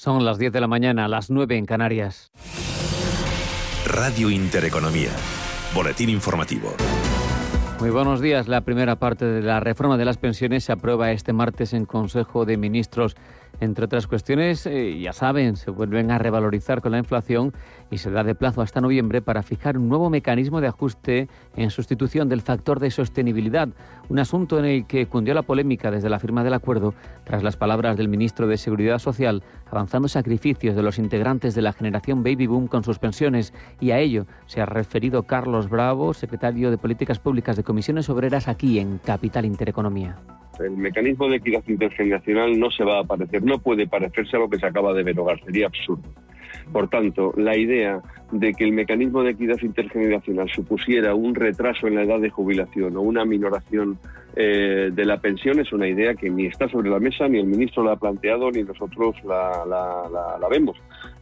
Son las 10 de la mañana, las 9 en Canarias. Radio Intereconomía. Boletín informativo. Muy buenos días. La primera parte de la reforma de las pensiones se aprueba este martes en Consejo de Ministros. Entre otras cuestiones, eh, ya saben, se vuelven a revalorizar con la inflación y se da de plazo hasta noviembre para fijar un nuevo mecanismo de ajuste en sustitución del factor de sostenibilidad, un asunto en el que cundió la polémica desde la firma del acuerdo tras las palabras del ministro de Seguridad Social avanzando sacrificios de los integrantes de la generación Baby Boom con sus pensiones y a ello se ha referido Carlos Bravo, secretario de Políticas Públicas de Comisiones Obreras aquí en Capital Intereconomía. El mecanismo de equidad intergeneracional no se va a parecer, no puede parecerse a lo que se acaba de derogar, sería absurdo. Por tanto, la idea de que el mecanismo de equidad intergeneracional supusiera un retraso en la edad de jubilación o una minoración eh, de la pensión es una idea que ni está sobre la mesa, ni el ministro la ha planteado, ni nosotros la, la vemos.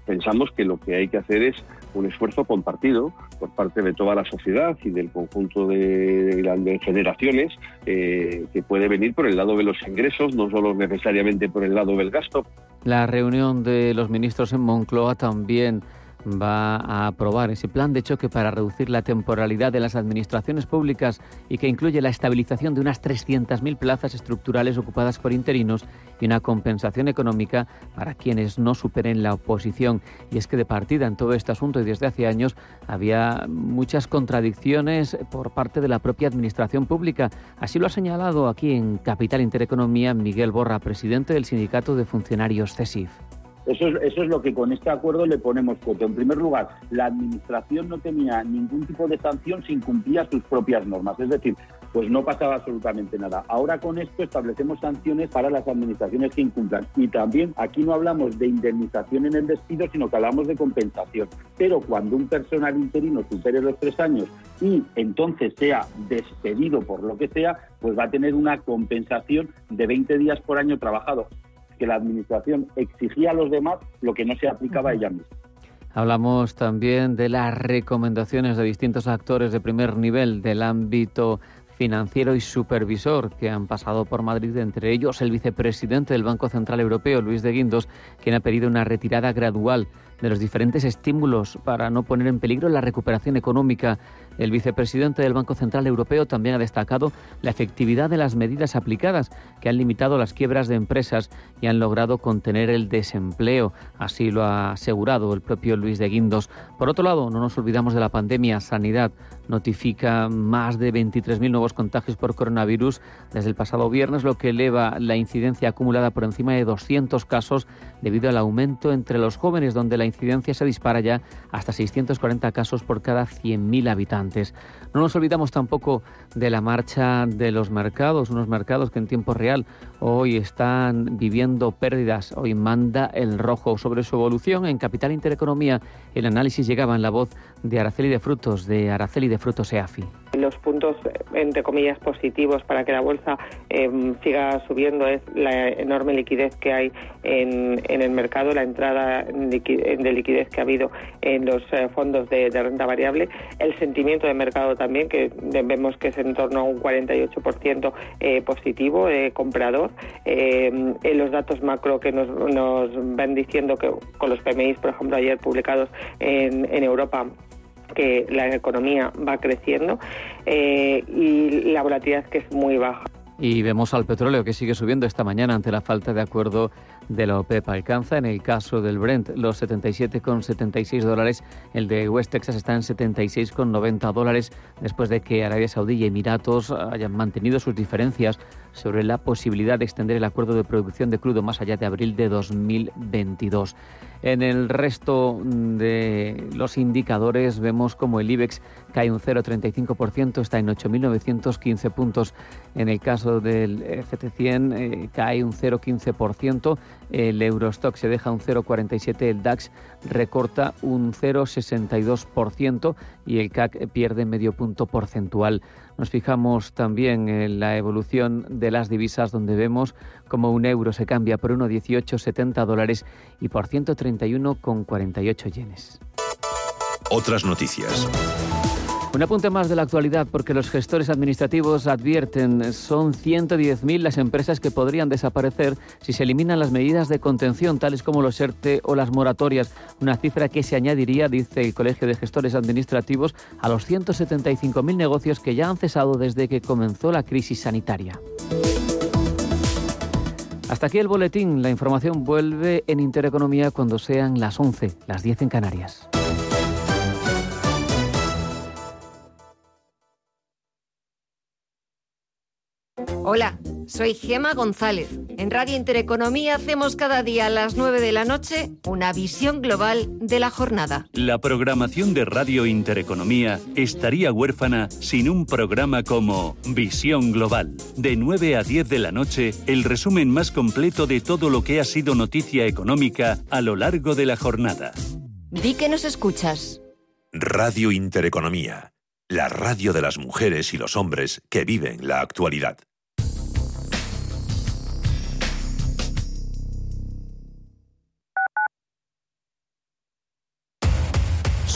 Pensamos que lo que hay que hacer es un esfuerzo compartido por parte de toda la sociedad y del conjunto de, generaciones eh, que puede venir por el lado de los ingresos, no solo necesariamente por el lado del gasto. La reunión de los ministros en Moncloa también va a aprobar ese plan de choque para reducir la temporalidad de las administraciones públicas y que incluye la estabilización de unas 300.000 plazas estructurales ocupadas por interinos y una compensación económica para quienes no superen la oposición. Y es que de partida en todo este asunto y desde hace años había muchas contradicciones por parte de la propia administración pública. Así lo ha señalado aquí en Capital Intereconomía Miguel Borra, presidente del Sindicato de Funcionarios CESIF. Eso es, lo que con este acuerdo le ponemos foto. En primer lugar, la Administración no tenía ningún tipo de sanción si incumplía sus propias normas. Es decir, pues no pasaba absolutamente nada. Ahora con esto establecemos sanciones para las administraciones que incumplan. Y también aquí no hablamos de indemnización en el despido, sino que hablamos de compensación. Pero cuando un personal interino supere los tres años y entonces sea despedido por lo que sea, pues va a tener una compensación de 20 días por año trabajado que la Administración exigía a los demás lo que no se aplicaba a ella misma. Hablamos también de las recomendaciones de distintos actores de primer nivel del ámbito financiero y supervisor que han pasado por Madrid, entre ellos el vicepresidente del Banco Central Europeo, Luis de Guindos, quien ha pedido una retirada gradual de los diferentes estímulos para no poner en peligro la recuperación económica. El vicepresidente del Banco Central Europeo también ha destacado la efectividad de las medidas aplicadas que han limitado las quiebras de empresas y han logrado contener el desempleo. Así lo ha asegurado el propio Luis de Guindos. Por otro lado, no nos olvidamos de la pandemia. Sanidad notifica más de 23.000 nuevos contagios por coronavirus desde el pasado viernes, lo que eleva la incidencia acumulada por encima de 200 casos debido al aumento entre los jóvenes, donde la incidencia se dispara ya hasta 640 casos por cada 100.000 habitantes. No nos olvidamos tampoco de la marcha de los mercados, unos mercados que en tiempo real hoy están viviendo pérdidas. Hoy manda el rojo sobre su evolución. En Capital Intereconomía el análisis llegaba en la voz de Araceli de Frutos, de Araceli de Frutos EAFI. Los puntos, entre comillas, positivos para que la bolsa em, siga subiendo es la enorme liquidez que hay en, el mercado, la entrada de liquidez que ha habido en los eh, fondos de, renta variable, el sentimiento de mercado también, que vemos que es en torno a un 48% eh, positivo de comprador, em, en los datos macro que nos, nos van diciendo que con los PMIs, por ejemplo, ayer publicados en, en Europa, que la economía va creciendo eh, y la volatilidad que es muy baja. Y vemos al petróleo que sigue subiendo esta mañana ante la falta de acuerdo de la OPEP. Alcanza en el caso del Brent los 77,76 dólares. El de West Texas está en 76,90 dólares después de que Arabia Saudí y Emiratos hayan mantenido sus diferencias sobre la posibilidad de extender el acuerdo de producción de crudo más allá de abril de 2022. En el resto de los indicadores vemos como el IBEX cae un 0,35%, está en 8.915 puntos. En el caso del FT100 eh, cae un 0,15%, el Eurostock se deja un 0,47%, el DAX recorta un 0,62% y el CAC pierde medio punto porcentual. Nos fijamos también en la evolución de las divisas donde vemos como un euro se cambia por 1,1870 dólares y por 131,48 yenes. Otras noticias. Un apunte más de la actualidad porque los gestores administrativos advierten son 110.000 las empresas que podrían desaparecer si se eliminan las medidas de contención tales como los ERTE o las moratorias, una cifra que se añadiría, dice el Colegio de Gestores Administrativos, a los 175.000 negocios que ya han cesado desde que comenzó la crisis sanitaria. Hasta aquí el boletín. La información vuelve en Intereconomía cuando sean las 11, las 10 en Canarias. Hola, soy Gema González. En Radio Intereconomía hacemos cada día a las 9 de la noche una visión global de la jornada. La programación de Radio Intereconomía estaría huérfana sin un programa como Visión Global. De 9 a 10 de la noche, el resumen más completo de todo lo que ha sido noticia económica a lo largo de la jornada. Di que nos escuchas. Radio Intereconomía, la radio de las mujeres y los hombres que viven la actualidad.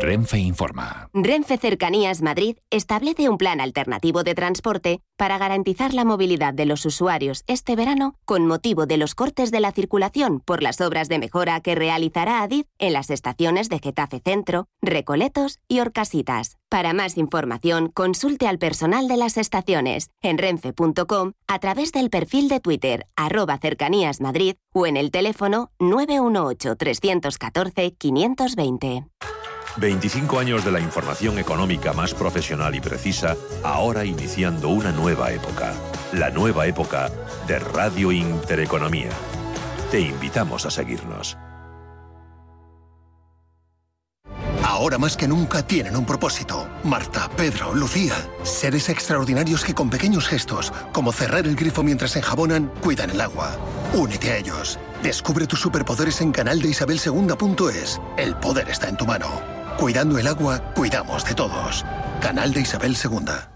Renfe informa. Renfe Cercanías Madrid establece un plan alternativo de transporte para garantizar la movilidad de los usuarios este verano con motivo de los cortes de la circulación por las obras de mejora que realizará Adif en las estaciones de Getafe Centro, Recoletos y Orcasitas. Para más información, consulte al personal de las estaciones en renfe.com a través del perfil de Twitter arroba cercanías Madrid o en el teléfono 918 314 520. 25 años de la información económica más profesional y precisa, ahora iniciando una nueva época. La nueva época de Radio Intereconomía. Te invitamos a seguirnos. Ahora más que nunca tienen un propósito. Marta, Pedro, Lucía. Seres extraordinarios que con pequeños gestos, como cerrar el grifo mientras enjabonan, cuidan el agua. Únete a ellos. Descubre tus superpoderes en canal de Isabel El poder está en tu mano. Cuidando el agua, cuidamos de todos. Canal de Isabel II.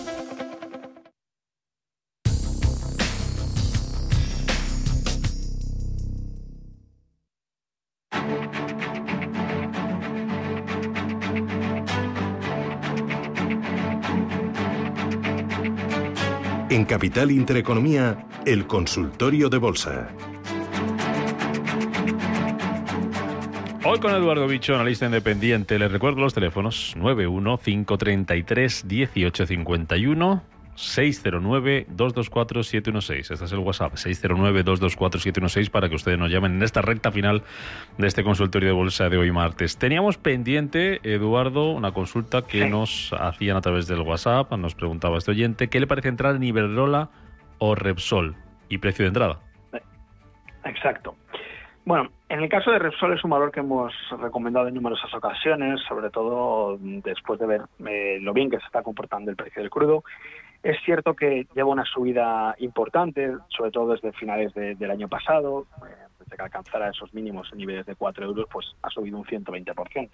Capital Intereconomía, el consultorio de bolsa. Hoy con Eduardo Bicho, analista independiente. Les recuerdo los teléfonos 91533 1851 609-224-716. Este es el WhatsApp, 609-224-716 para que ustedes nos llamen en esta recta final de este consultorio de bolsa de hoy martes. Teníamos pendiente, Eduardo, una consulta que nos hacían a través del WhatsApp. Nos preguntaba este oyente, ¿qué le parece entrar en Iberdrola o Repsol? ¿Y precio de entrada? Exacto. Bueno, en el caso de Repsol es un valor que hemos recomendado en numerosas ocasiones, sobre todo después de ver eh, lo bien que se está comportando el precio del crudo es cierto que lleva una subida importante, sobre todo desde finales del año pasado, eh, desde que alcanzara esos mínimos en niveles de 4 euros, pues ha subido un 120%.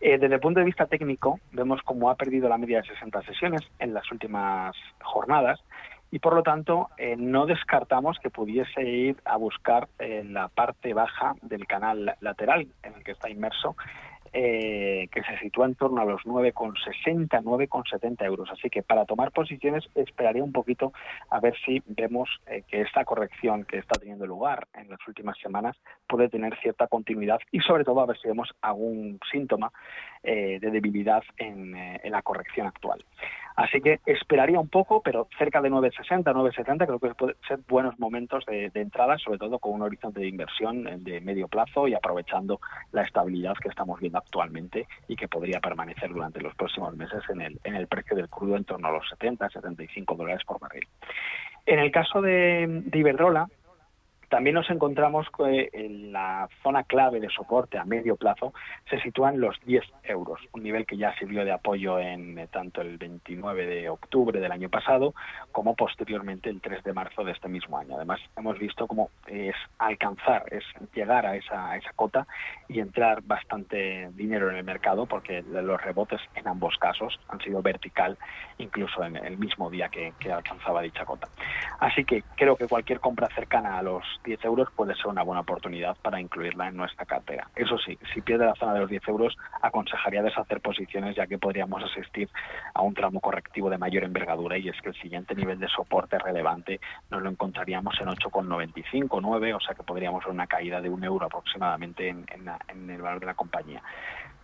Eh, desde el punto de vista técnico, vemos cómo ha perdido la media de 60 sesiones en las últimas jornadas y por lo tanto eh, no descartamos que pudiese ir a buscar la parte baja del canal lateral en el que está inmerso eh, que se sitúa en torno a los 9,60, 9,70 euros. Así que para tomar posiciones esperaría un poquito a ver si vemos eh, que esta corrección que está teniendo lugar en las últimas semanas puede tener cierta continuidad y sobre todo a ver si vemos algún síntoma eh, de debilidad en, en la corrección actual. Así que esperaría un poco, pero cerca de 9,60, 9,70 creo que pueden ser buenos momentos de, entrada, sobre todo con un horizonte de inversión de medio plazo y aprovechando la estabilidad que estamos viendo actualmente y que podría permanecer durante los próximos meses en el, en el precio del crudo en torno a los 70, 75 dólares por barril. En el caso de, de Iberdrola, también nos encontramos que en la zona clave de soporte a medio plazo se sitúan los 10 euros, un nivel que ya sirvió de apoyo en eh, tanto el 29 de octubre del año pasado como posteriormente el 3 de marzo de este mismo año. Además, hemos visto cómo es alcanzar, es llegar a esa, esa cota y entrar bastante dinero en el mercado porque los rebotes en ambos casos han sido vertical incluso en el mismo día que, que alcanzaba dicha cota. Así que creo que cualquier compra cercana a los 10 euros puede ser una buena oportunidad para incluirla en nuestra cartera. Eso sí, si pierde la zona de los 10 euros, aconsejaría deshacer posiciones ya que podríamos asistir a un tramo correctivo de mayor envergadura y es que el siguiente nivel de soporte relevante nos lo encontraríamos en 8,95, 9, o sea que podríamos ver una caída de un euro aproximadamente en, el valor de la compañía.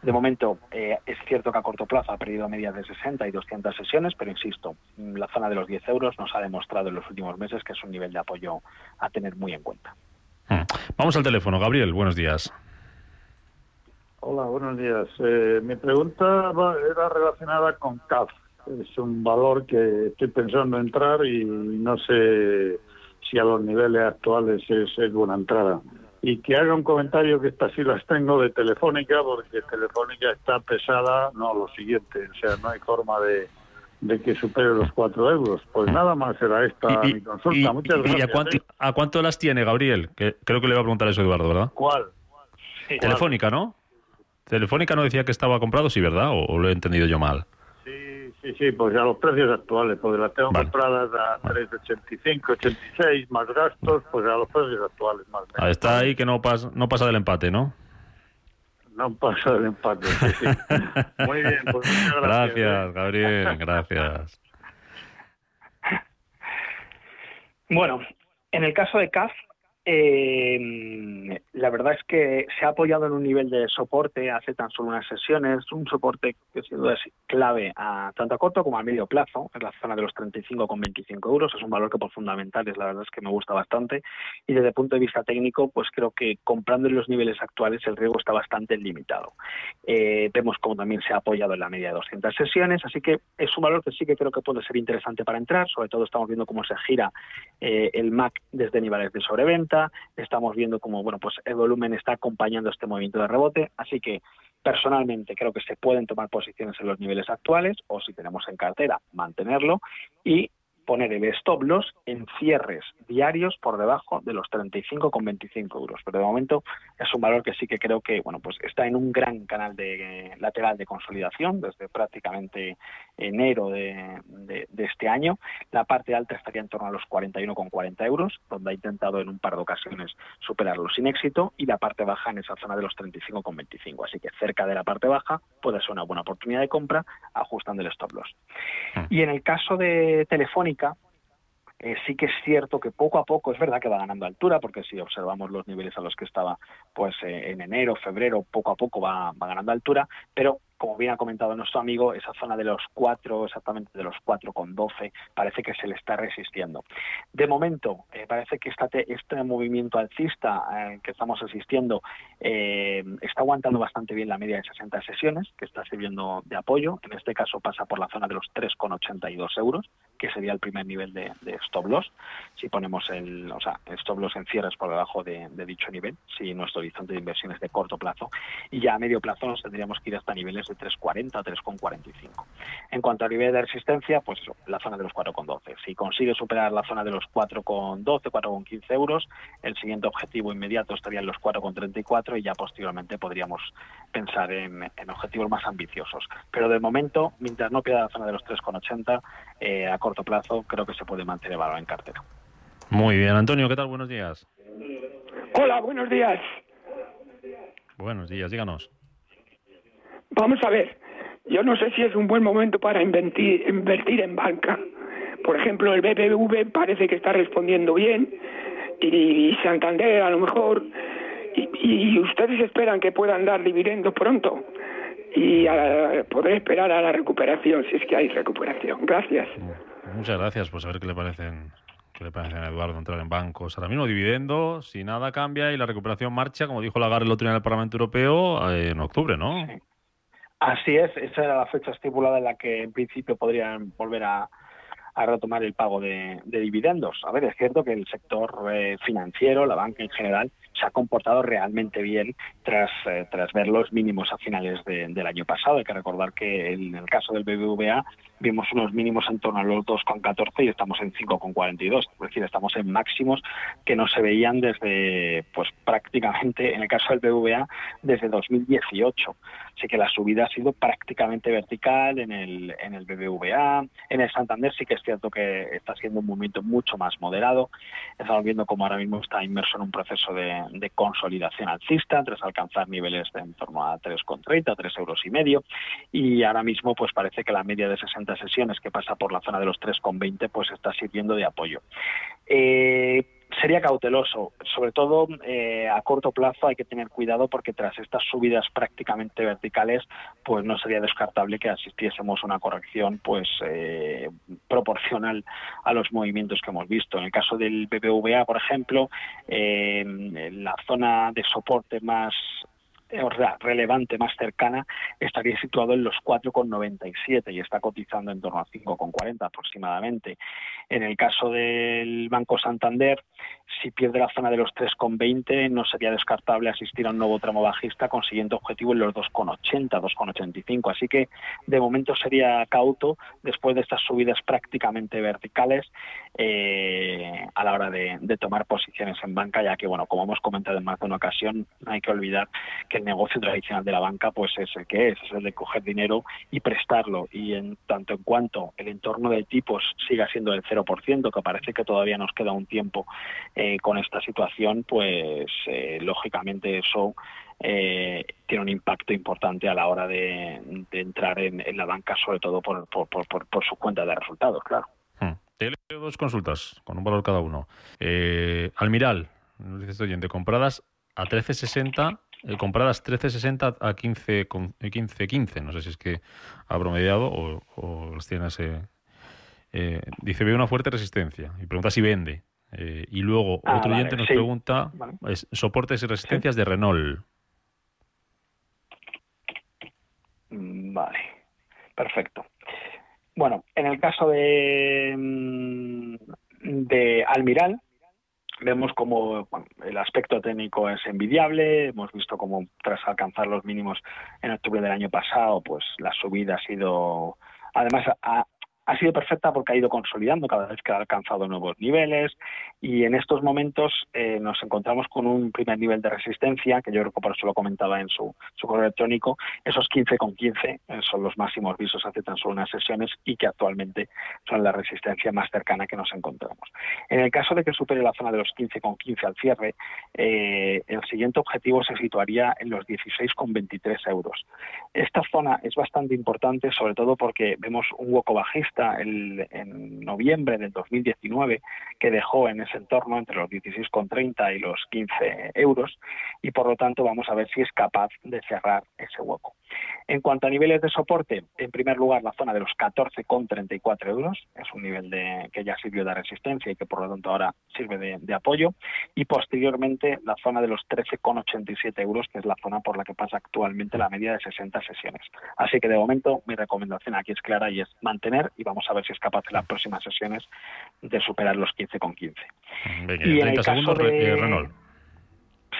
De momento, eh, es cierto que a corto plazo ha perdido medias de 60 y 200 sesiones, pero insisto, la zona de los 10 euros nos ha demostrado en los últimos meses que es un nivel de apoyo a tener muy en cuenta. Hmm. Vamos al teléfono. Gabriel, buenos días. Hola, buenos días. Eh, mi pregunta era relacionada con CAF. Es un valor que estoy pensando entrar y no sé si a los niveles actuales es buena entrada y que haga un comentario que estas sí las tengo de Telefónica, porque Telefónica está pesada, no, lo siguiente, o sea, no hay forma de, que supere los cuatro euros. Pues nada más será esta mi consulta. Muchas gracias. ¿eh? a cuánto, las tiene, Gabriel? Que creo que le va a preguntar eso Eduardo, ¿verdad? ¿Cuál? Telefónica, ¿no? Telefónica no decía que estaba comprado, sí, ¿verdad? ¿O, lo he entendido yo mal? Sí, sí, pues a los precios actuales, porque las tengo compradas a 3,85, 86, más gastos, pues a los precios actuales. Más menos. Está ahí que no, pasa no pasa del empate, ¿no? No pasa del empate, sí, sí. Muy bien, pues muchas gracias. Gracias, Gabriel, gracias. Bueno, en el caso de CAF, eh, la verdad es que se ha apoyado en un nivel de soporte hace tan solo unas sesiones, un soporte que sin es clave a tanto a corto como a medio plazo, en la zona de los 35,25 euros, es un valor que por fundamentales la verdad es que me gusta bastante y desde el punto de vista técnico pues creo que comprando en los niveles actuales el riesgo está bastante limitado. Eh, vemos como también se ha apoyado en la media de 200 sesiones, así que es un valor que sí que creo que puede ser interesante para entrar, sobre todo estamos viendo cómo se gira eh, el MAC desde niveles de sobreventa, estamos viendo cómo bueno, pues el volumen está acompañando este movimiento de rebote, así que personalmente creo que se pueden tomar posiciones en los niveles actuales o si tenemos en cartera mantenerlo y poner el stop loss en cierres diarios por debajo de los 35,25 euros. Pero de momento es un valor que sí que creo que bueno pues está en un gran canal de lateral de consolidación desde prácticamente enero de, este año. La parte alta estaría en torno a los 41,40 euros, donde ha intentado en un par de ocasiones superarlo sin éxito, y la parte baja en esa zona de los 35,25. Así que cerca de la parte baja puede ser una buena oportunidad de compra ajustando el stop loss. Hmm. Y en el caso de Telefónica, eh, sí que es cierto que poco a poco es verdad que va ganando altura, porque si observamos los niveles a los que estaba pues eh, en enero, febrero, poco a poco va, va ganando altura, pero como bien ha comentado nuestro amigo, esa zona de los 4, exactamente de los 4,12, parece que se le está resistiendo. De momento, eh, parece que este, este movimiento alcista eh, que estamos asistiendo eh, está aguantando bastante bien la media de 60 sesiones, que está sirviendo de apoyo. En este caso pasa por la zona de los 3,82 euros, que sería el primer nivel de, stop loss. Si ponemos el, o sea, stop loss en cierres por debajo de, de dicho nivel, si nuestro horizonte de inversión es de corto plazo, y ya a medio plazo nos tendríamos que ir hasta niveles de 3,40 a 3,45. En cuanto a nivel de resistencia, pues la zona de los 4,12. Si consigue superar la zona de los 4,12, 4,15 euros, el siguiente objetivo inmediato estaría en los 4,34 y ya posteriormente podríamos pensar en, objetivos más ambiciosos. Pero de momento, mientras no pierda la zona de los 3,80, eh, a corto plazo creo que se puede mantener valor en cartera. Muy bien, Antonio, ¿qué tal? Buenos días. Hola, buenos días. Buenos días, díganos. Vamos a ver, yo no sé si es un buen momento para invertir, invertir en banca. Por ejemplo, el BBV parece que está respondiendo bien y, Santander a lo mejor y, ustedes esperan que puedan dar dividendos pronto. y podré esperar a la recuperación, si es que hay recuperación. Gracias. Muchas gracias, pues a ver qué le parecen ¿Qué le parece a Eduardo entrar en bancos? Ahora mismo dividendo, si nada cambia y la recuperación marcha, como dijo Lagarde el otro día en el Parlamento Europeo, eh, en octubre, ¿no? Así es, esa era la fecha estipulada en la que en principio podrían volver a, retomar el pago de, dividendos. A ver, es cierto que el sector eh, financiero, la banca en general, se ha comportado realmente bien tras, eh, tras ver los mínimos a finales del año pasado. Hay que recordar que en el caso del BBVA vimos unos mínimos en torno a los 2,14 y estamos en 5,42. Es decir, estamos en máximos que no se veían desde, pues prácticamente, en el caso del BBVA, desde 2018. Así que la subida ha sido prácticamente vertical en el, en el BBVA. En el Santander sí que es cierto que está siendo un movimiento mucho más moderado. Estamos viendo cómo ahora mismo está inmerso en un proceso de, de consolidación alcista, tras alcanzar niveles de en torno a 3,30, 3 euros y medio. Y ahora mismo pues parece que la media de 60 sesiones que pasa por la zona de los 3,20 pues está sirviendo de apoyo. Eh, sería cauteloso, sobre todo eh, a corto plazo hay que tener cuidado porque tras estas subidas prácticamente verticales, pues no sería descartable que asistiésemos a una corrección pues eh, proporcional a los movimientos que hemos visto. En el caso del BBVA, por ejemplo, la zona de soporte más relevante más cercana estaría situado en los 4,97 y está cotizando en torno a 5,40 aproximadamente. En el caso del Banco Santander, si pierde la zona de los 3,20 no sería descartable asistir a un nuevo tramo bajista consiguiendo objetivo en los 2,80, 2,85. Así que de momento sería cauto después de estas subidas prácticamente verticales eh, a la hora de tomar posiciones en banca, ya que, bueno, como hemos comentado en más de una ocasión, no hay que olvidar que el negocio tradicional de la banca pues es el que es, es el de coger dinero y prestarlo. Y en tanto en cuanto el entorno de tipos siga siendo del 0%, que parece que todavía nos queda un tiempo eh, con esta situación, pues eh, lógicamente eso eh, tiene un impacto importante a la hora de, entrar en, la banca, sobre todo por, por, por, por, su cuenta de resultados, claro. Hmm. Te leo dos consultas con un valor cada uno. Almiral, nos dice este oyente, compradas a 13.60 eh, compradas 13.60 a 15, 15, 15. No sé si es que ha promediado o, o las tiene ese. Eh, dice, ve una fuerte resistencia y pregunta si vende. Eh, y luego ah, otro oyente nos pregunta soportes y resistencias de Renault. Mm, vale, perfecto. Bueno, en el caso de, mm, de Almiral, Vemos como el aspecto técnico es envidiable, hemos visto como tras alcanzar los mínimos en octubre del año pasado, pues la subida ha sido, además ha, ha sido perfecta porque ha ido consolidando cada vez que ha alcanzado nuevos niveles y en estos momentos eh, nos encontramos con un primer nivel de resistencia, que yo creo que por eso lo comentaba en su, su correo electrónico, esos 15 con 15 eh, son los máximos visos hace tan solo unas sesiones y que actualmente son la resistencia más cercana que nos encontramos. En el caso de que supere la zona de los 15 con 15 al cierre, eh, el siguiente objetivo se situaría en los 16 con 23 euros. Esta zona es bastante importante, sobre todo porque vemos un hueco bajista en noviembre del 2019 que dejó en ese entorno entre los 16,30 y los 15 euros y por lo tanto vamos a ver si es capaz de cerrar ese hueco. En cuanto a niveles de soporte, en primer lugar la zona de los 14,34 euros, es un nivel de, que ya sirvió de resistencia y que por lo tanto ahora sirve de, apoyo, y posteriormente la zona de los 13,87 euros, que es la zona por la que pasa actualmente la media de 60 sesiones. Así que de momento mi recomendación aquí es clara y es mantener y vamos a ver si es capaz en las próximas sesiones de superar los 15,15. y en el caso de eh, Renault.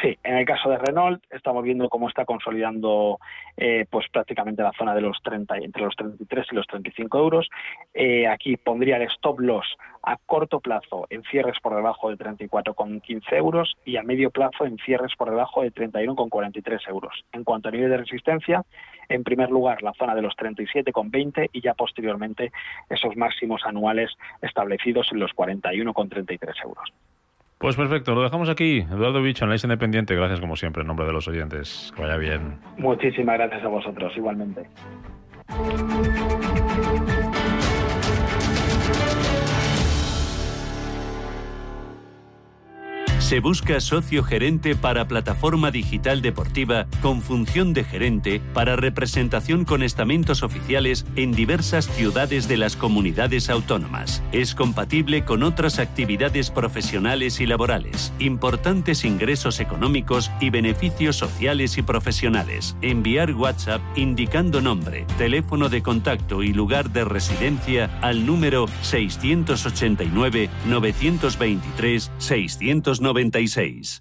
Sí, en el caso de Renault estamos viendo cómo está consolidando eh, pues prácticamente la zona de los 30, entre los 33 y los 35 euros. Eh, aquí pondría el stop loss a corto plazo en cierres por debajo de 34,15 euros y a medio plazo en cierres por debajo de 31,43 euros. En cuanto a nivel de resistencia, en primer lugar la zona de los 37,20 y ya posteriormente esos máximos anuales establecidos en los 41,33 euros. Pues perfecto, lo dejamos aquí. Eduardo Bicho, análisis independiente. Gracias como siempre en nombre de los oyentes. Que vaya bien. Muchísimas gracias a vosotros, igualmente. Se busca socio gerente para plataforma digital deportiva con función de gerente para representación con estamentos oficiales en diversas ciudades de las comunidades autónomas. Es compatible con otras actividades profesionales y laborales, importantes ingresos económicos y beneficios sociales y profesionales. Enviar WhatsApp indicando nombre, teléfono de contacto y lugar de residencia al número 689 923 696.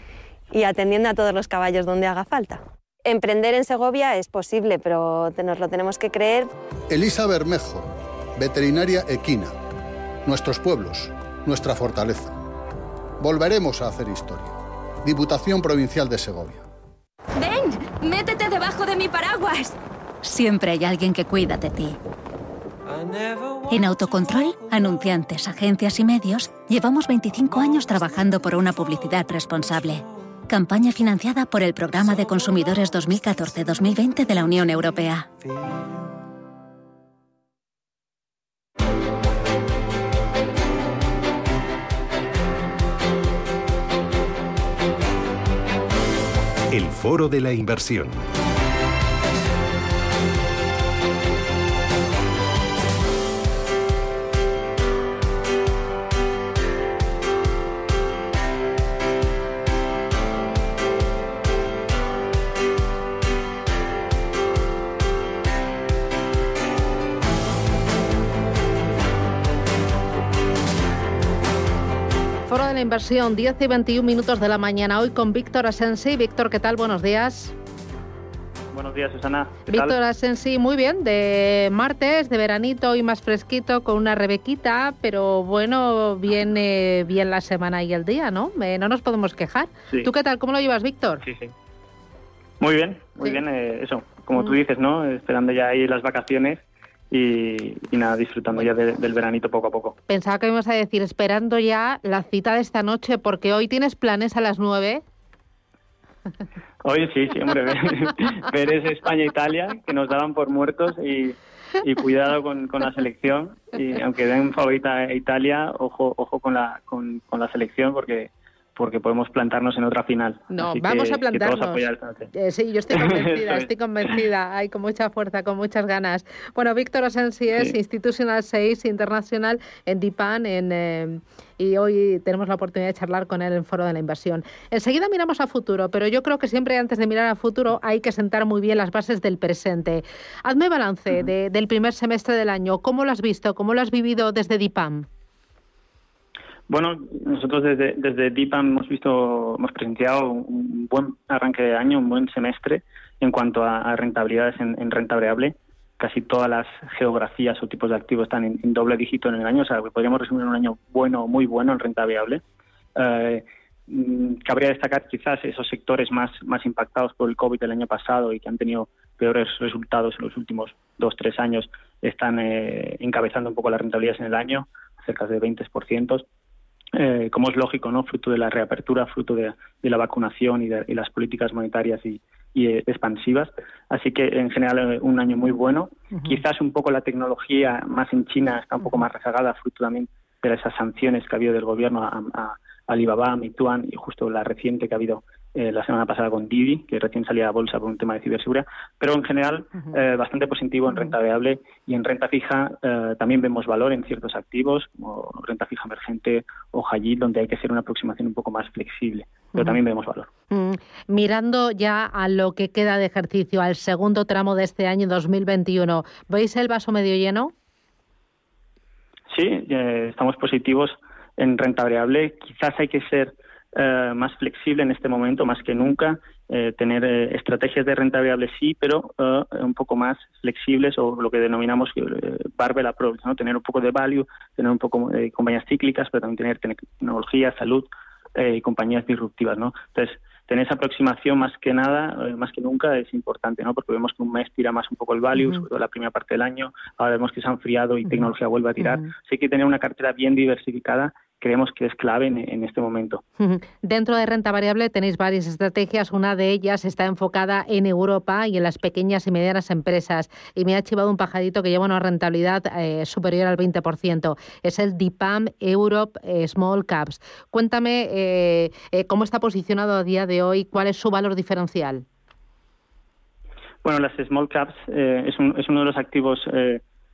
y atendiendo a todos los caballos donde haga falta. Emprender en Segovia es posible, pero nos lo tenemos que creer. Elisa Bermejo, veterinaria equina. Nuestros pueblos, nuestra fortaleza. Volveremos a hacer historia. Diputación Provincial de Segovia. ¡Ven! ¡Métete debajo de mi paraguas! Siempre hay alguien que cuida de ti. En Autocontrol, anunciantes, agencias y medios, llevamos 25 años trabajando por una publicidad responsable. Campaña financiada por el Programa de Consumidores 2014-2020 de la Unión Europea. El Foro de la Inversión. Inversión, 10 y 21 minutos de la mañana, hoy con Víctor Asensi. Víctor, ¿qué tal? Buenos días. Buenos días, Susana. Víctor Asensi, muy bien, de martes, de veranito y más fresquito, con una rebequita, pero bueno, viene bien la semana y el día, ¿no? Eh, no nos podemos quejar. ¿Tú qué tal? ¿Cómo lo llevas, Víctor? Sí, sí. Muy bien, muy bien, eh, eso, como tú mm. dices, ¿no? Esperando ya ahí las vacaciones y, nada, disfrutando ya del veranito poco a poco. Pensaba que íbamos a decir, esperando ya la cita de esta noche, porque hoy tienes planes a las nueve. Hoy sí, sí, hombre, ver, ese España-Italia, que nos daban por muertos y, cuidado con, la selección. Y aunque den favorita a Italia, ojo, ojo con la, con, con la selección, porque porque podemos plantarnos en otra final. No, vamos a plantarnos. Eh, sí, yo estoy convencida, estoy convencida. Hay con mucha fuerza, con muchas ganas. Bueno, Víctor Asensi es Institutional 6 Internacional en DIPAN en, eh, y hoy tenemos la oportunidad de charlar con él en Foro de la Inversión. Enseguida miramos a futuro, pero yo creo que siempre antes de mirar a futuro hay que sentar muy bien las bases del presente. Hazme balance del primer semestre del año. ¿Cómo lo has visto? ¿Cómo lo has vivido desde DIPAM? Bueno, nosotros desde, desde DIPAM hemos visto, hemos presenciado un buen arranque de año, un buen semestre en cuanto a, rentabilidades en, renta variable. Casi todas las geografías o tipos de activos están en, doble dígito en el año, o sea, podríamos resumir un año bueno, muy bueno en renta variable. Eh, mm, cabría destacar quizás esos sectores más, más impactados por el COVID el año pasado y que han tenido peores resultados en los últimos dos, tres años, están eh, encabezando un poco las rentabilidades en el año, cerca de 20%. Eh, como es lógico, ¿no? fruto de la reapertura, fruto de, la vacunación y de las políticas monetarias y, eh, expansivas. Así que en general eh, un año muy bueno. Quizás un poco la tecnología más en China está un poco más rezagada, fruto también de esas sanciones que ha habido del gobierno a, a Alibaba, Meituan y justo la reciente que ha habido eh, la semana pasada con Didi, que recién salía a bolsa por un tema de ciberseguridad, pero en general eh, bastante positivo en renta variable y en renta fija eh, también vemos valor en ciertos activos, como renta fija emergente o Hayit, donde hay que hacer una aproximación un poco más flexible, pero también vemos valor. Mm, mirando ya a lo que queda de ejercicio, al segundo tramo de este año 2021, ¿veis el vaso medio lleno? Sí, estamos positivos en renta variable. Quizás hay que ser eh, más flexible en este momento, más que nunca. Eh, tener eh, estrategias de renta variable sí, pero un poco más flexibles o lo que denominamos barbell approach, ¿no? tener un poco de value, tener un poco de compañías cíclicas, pero también tener tecnología, salud, eh, compañías disruptivas, ¿no? Entonces, tener esa aproximación más que nada, más que nunca, es importante, ¿no? Porque vemos que un mes tira más un poco el value, sobre todo la primera parte del año, ahora vemos que se ha enfriado y tecnología vuelve a tirar. Así que hay que tener una cartera bien diversificada creemos que es clave en, este momento. Dentro de renta variable tenéis varias estrategias. Una de ellas está enfocada en Europa y en las pequeñas y medianas empresas. Y me ha chivado un pajarito que lleva una rentabilidad eh, superior al 20%. Es el DIPAM Europe eh, Small Caps. Cuéntame eh, cómo está posicionado a día de hoy, cuál es su valor diferencial. Bueno, las small caps es, es, uno de los activos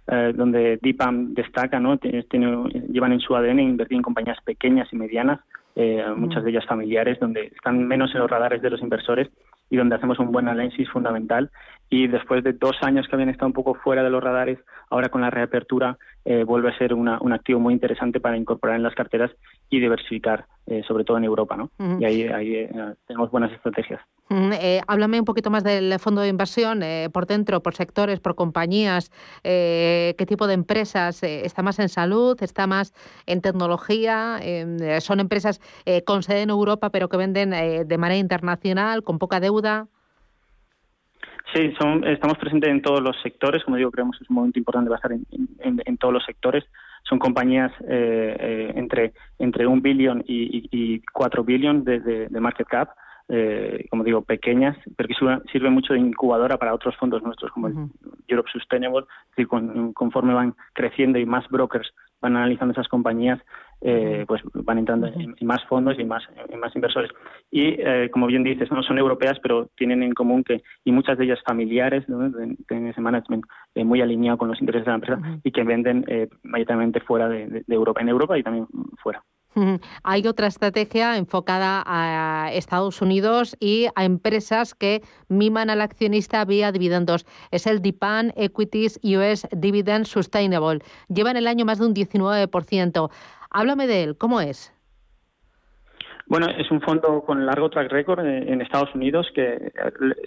eh, donde DIPAM destaca, ¿no? llevan en su ADN invertir en compañías pequeñas y medianas, eh, muchas de ellas familiares, donde están menos en los radares de los inversores y donde hacemos un buen análisis fundamental. Y después de dos años que habían estado un poco fuera de los radares, ahora con la reapertura eh, vuelve a ser un activo muy interesante para incorporar en las carteras y diversificar, sobre todo en Europa. ¿no? Y ahí, ahí tenemos buenas estrategias. Eh, háblame un poquito más del fondo de inversión, eh, por dentro, por sectores, por compañías, eh, qué tipo de empresas, está más en salud, está más en tecnología, son empresas con sede en Europa pero que venden de manera internacional, con poca deuda. Sí, estamos presentes en todos los sectores, como digo, creemos que es un momento importante a estar en, todos los sectores. Son compañías entre, entre un billón y, cuatro billones de market cap eh, como digo, pequeñas, pero que sirven mucho de incubadora para otros fondos nuestros como el Europe Sustainable, que conforme van creciendo y más brokers van analizando esas compañías, eh, pues van entrando en, más fondos y más, en más inversores. Y eh, como bien dices, no son europeas, pero tienen en común que, y muchas de ellas familiares, tienen ese management eh, muy alineado con los intereses de la empresa y que venden mayoritariamente fuera de Europa, en Europa y también fuera. Hay otra estrategia enfocada a Estados Unidos y a empresas que miman al accionista vía dividendos. Es el DIPAN Equities US Dividend Sustainable. Lleva en el año más de un 19%. Háblame de él, ¿cómo es? Bueno, es un fondo con largo track record en Estados Unidos que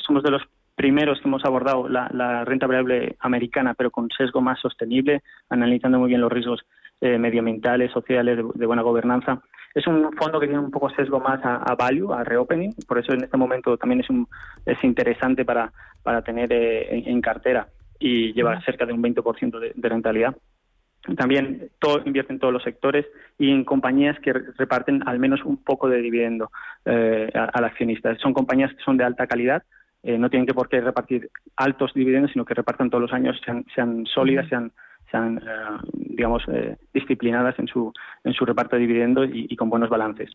somos de los primeros que hemos abordado la, renta variable americana, pero con sesgo más sostenible, analizando muy bien los riesgos eh, medioambientales, sociales, de, buena gobernanza. Es un fondo que tiene un poco sesgo más a, value, a reopening, por eso en este momento también es, un, es interesante para, para tener eh, en, cartera y lleva cerca de un 20% de, de rentabilidad. También todo, invierte en todos los sectores y en compañías que reparten al menos un poco de dividendo eh, al accionista. Son compañías que son de alta calidad, eh, no tienen que por qué repartir altos dividendos, sino que repartan todos los años, sean, sean sólidas, sean sean, eh, digamos, eh, disciplinadas en su, en su reparto de dividendos y, con buenos balances.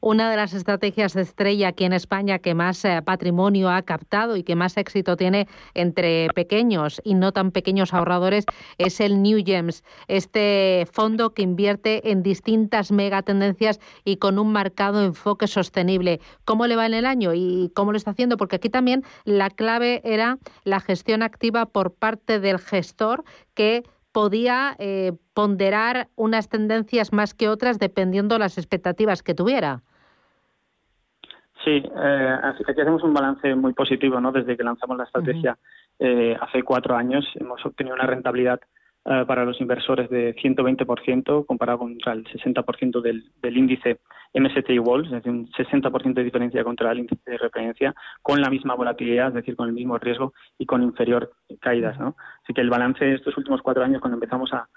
Una de las estrategias de estrella aquí en España que más eh, patrimonio ha captado y que más éxito tiene entre pequeños y no tan pequeños ahorradores es el New Gems, este fondo que invierte en distintas megatendencias y con un marcado enfoque sostenible. ¿Cómo le va en el año y cómo lo está haciendo? Porque aquí también la clave era la gestión activa por parte del gestor que podía eh, ponderar unas tendencias más que otras dependiendo las expectativas que tuviera. Sí, eh, aquí hacemos un balance muy positivo, ¿no? Desde que lanzamos la estrategia eh, hace cuatro años hemos obtenido una rentabilidad eh, para los inversores de 120% comparado contra el 60% del, del índice MSCI World, es decir, un 60% de diferencia contra el índice de referencia, con la misma volatilidad, es decir, con el mismo riesgo y con inferior caídas. Así que el balance de estos últimos cuatro años, cuando empezamos a,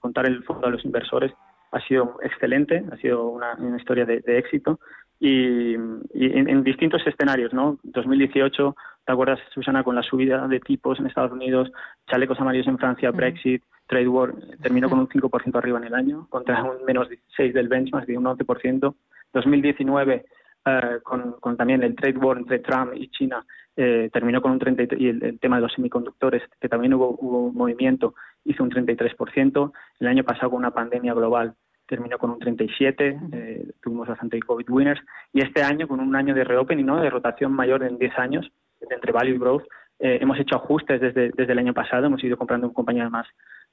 contar el fondo a los inversores, ha sido excelente, ha sido una, historia de, éxito y, en, en, distintos escenarios, ¿no? 2018 ¿Te acuerdas, Susana, con la subida de tipos en Estados Unidos, chalecos amarillos en Francia, Brexit, Trade War, terminó con un 5% arriba en el año, contra un menos 6 del benchmark, de un 11%. 2019, eh, con, también el Trade War entre Trump y China, eh, terminó con un 33%, y el, tema de los semiconductores, que también hubo, hubo movimiento, hizo un 33%. El año pasado, con una pandemia global, terminó con un 37, eh, tuvimos bastante COVID winners, y este año con un año de reopening, ¿no? de rotación mayor en 10 años, entre value y growth, eh, hemos hecho ajustes desde, desde el año pasado, hemos ido comprando compañías más,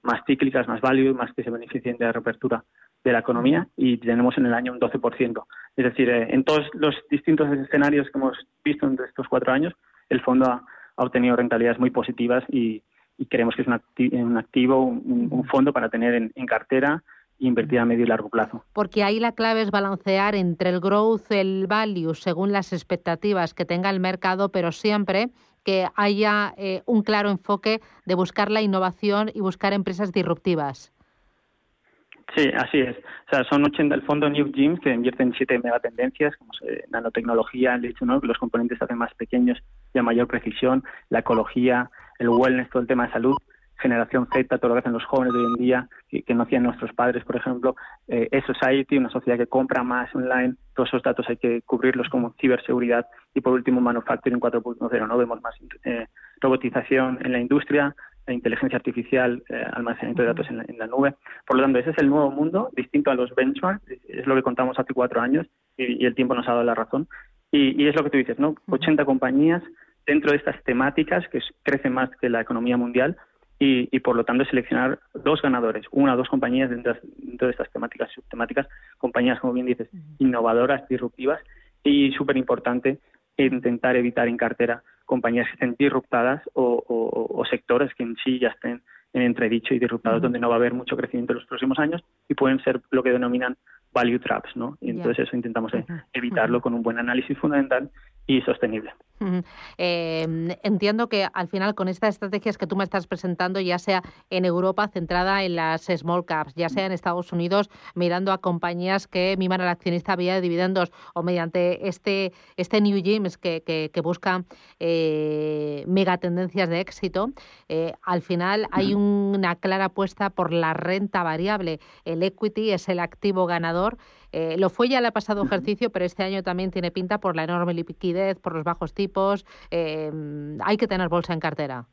más cíclicas, más value, más que se beneficien de la reapertura de la economía y tenemos en el año un 12%. Es decir, eh, en todos los distintos escenarios que hemos visto en estos cuatro años, el fondo ha, obtenido rentabilidades muy positivas y, creemos que es un, activo, un, fondo para tener en, cartera invertir a medio y largo plazo. Porque ahí la clave es balancear entre el growth, el value, según las expectativas que tenga el mercado, pero siempre que haya eh, un claro enfoque de buscar la innovación y buscar empresas disruptivas. Sí, así es. O sea, son 80 el fondo New Gyms que invierte en siete megatendencias, como nanotecnología, el hecho, ¿no? los componentes se hacen más pequeños y a mayor precisión, la ecología, el wellness, todo el tema de salud, generación Z, todo lo que hacen los jóvenes de hoy en día, que, no hacían nuestros padres, por ejemplo, eh, e-society, una sociedad que compra más online, todos esos datos hay que cubrirlos como ciberseguridad y por último manufacturing 4.0, ¿no? Vemos más eh, robotización en la industria, la inteligencia artificial, eh, almacenamiento de datos en la, nube. Por lo tanto, ese es el nuevo mundo, distinto a los benchmarks, es lo que contamos hace cuatro años y, el tiempo nos ha dado la razón. Y, y, es lo que tú dices, ¿no? 80 compañías dentro de estas temáticas que crecen más que la economía mundial y, por lo tanto seleccionar dos ganadores, una o dos compañías dentro, de estas temáticas, subtemáticas, compañías, como bien dices, innovadoras, disruptivas y súper importante intentar evitar en cartera compañías que estén disruptadas o, sectores que en sí ya estén en entredicho y disruptados, donde no va a haber mucho crecimiento en los próximos años y pueden ser lo que denominan value traps, ¿no? Y entonces eso intentamos evitarlo con un buen análisis fundamental y sostenible. Em, entiendo que al final con estas estrategias que tú me estás presentando, ya sea en Europa centrada en las small caps, ya sea en Estados Unidos mirando a compañías que miman al accionista vía de dividendos o mediante este, este New Gyms que, que, buscan eh, megatendencias de éxito, eh, al final hay una clara apuesta por la renta variable. El equity es el activo ganador. Eh, lo fue ya el pasado ejercicio, pero este año también tiene pinta por la enorme liquidez, por los bajos tipos. Eh, hay que tener bolsa en cartera.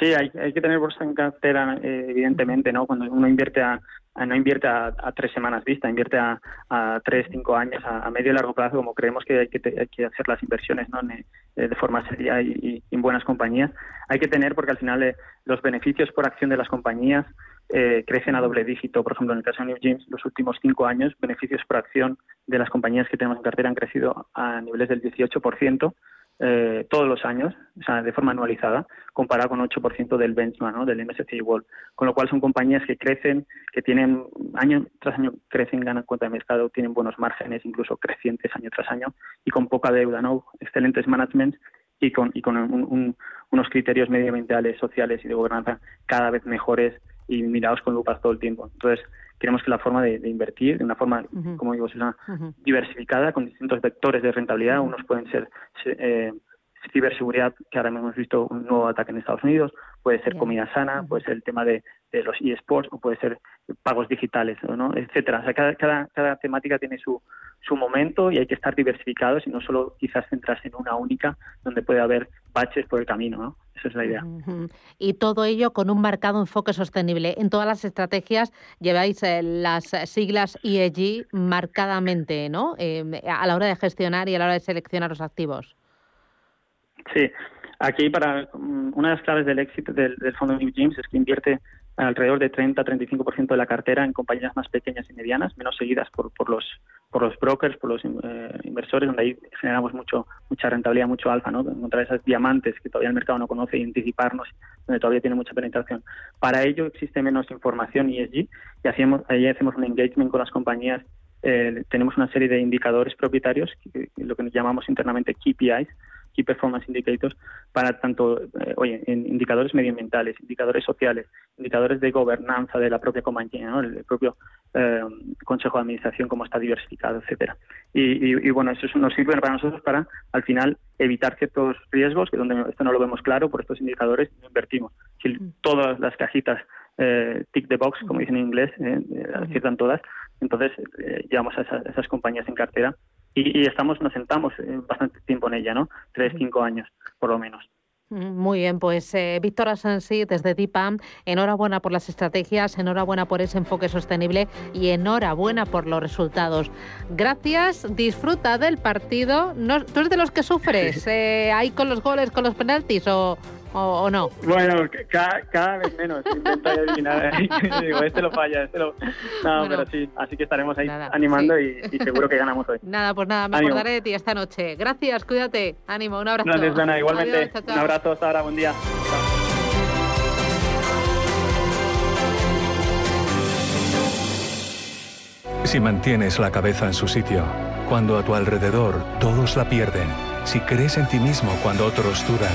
Sí, hay, que tener bolsa en cartera, eh, evidentemente, ¿no? Cuando uno invierte a, no invierte a, tres semanas vista, invierte a, tres, cinco años, a, medio y largo plazo, como creemos que hay que, hacer las inversiones ¿no? de forma seria y, en buenas compañías. Hay que tener, porque al final los beneficios por acción de las compañías eh, crecen a doble dígito. Por ejemplo, en el caso de New James, los últimos cinco años, beneficios por acción de las compañías que tenemos en cartera han crecido a niveles del 18%. Eh, todos los años, o sea, de forma anualizada, comparado con 8% del benchmark, ¿no? del MSCI World. Con lo cual son compañías que crecen, que tienen año tras año crecen, ganan cuenta de mercado, tienen buenos márgenes, incluso crecientes año tras año, y con poca deuda, ¿no? Excelentes management y con, y con unos criterios medioambientales, sociales y de gobernanza cada vez mejores y mirados con lupas todo el tiempo. Entonces, creemos que la forma de, invertir, de una forma, como digo, diversificada, con distintos vectores de rentabilidad, unos pueden ser eh, ciberseguridad, que ahora hemos visto un nuevo ataque en Estados Unidos, puede ser comida sana, puede ser el tema de, los eSports, o puede ser pagos digitales, ¿no? etcétera. O sea, cada, cada, cada temática tiene su, su momento y hay que estar diversificados y no solo quizás centrarse en una única, donde puede haber baches por el camino, ¿no? Esa es la idea. Y todo ello con un marcado enfoque sostenible. En todas las estrategias lleváis eh, las siglas ESG marcadamente, ¿no? Eh, a la hora de gestionar y a la hora de seleccionar los activos. Sí, aquí para mm, una de las claves del éxito del, fondo New James es que invierte alrededor de 30-35% de la cartera en compañías más pequeñas y medianas, menos seguidas por, los por los brokers, por los eh, inversores, donde ahí generamos mucho mucha rentabilidad, mucho alfa, ¿no? Encontrar esas diamantes que todavía el mercado no conoce y anticiparnos, donde todavía tiene mucha penetración. Para ello existe menos información ESG y hacemos, ahí hacemos un engagement con las compañías. Eh, tenemos una serie de indicadores propietarios, lo que llamamos internamente KPIs, Key Performance Indicators, para tanto, eh, oye, en indicadores medioambientales, indicadores sociales, indicadores de gobernanza de la propia compañía, ¿no? el, propio eh, consejo de administración, cómo está diversificado, etcétera. Y, bueno, eso nos sirve para nosotros para, al final, evitar ciertos riesgos, que donde esto no lo vemos claro, por estos indicadores no invertimos. Si mm. todas las cajitas eh, tick the box, como dicen en inglés, eh, aciertan todas, entonces llevamos a esas compañías en cartera y, estamos, nos sentamos eh, bastante tiempo en ella, ¿no? Tres, cinco años, por lo menos. Mm, muy bien, pues eh, Víctor Asensi desde DIPAM, enhorabuena por las estrategias, enhorabuena por ese enfoque sostenible y enhorabuena por los resultados. Gracias, disfruta del partido. No, ¿Tú eres de los que sufres eh, ahí con los goles, con los penaltis o, o, no? Bueno, cada, vez menos. Intento adivinar. Digo, este lo falla, este lo. No, pero sí. Así que estaremos ahí animando y, seguro que ganamos hoy. Nada, pues nada, me acordaré de ti esta noche. Gracias, cuídate. Ánimo, un abrazo. Gracias, Dana. Igualmente. Un abrazo, hasta ahora, buen día. Si mantienes la cabeza en su sitio, cuando a tu alrededor todos la pierden, si crees en ti mismo cuando otros dudan,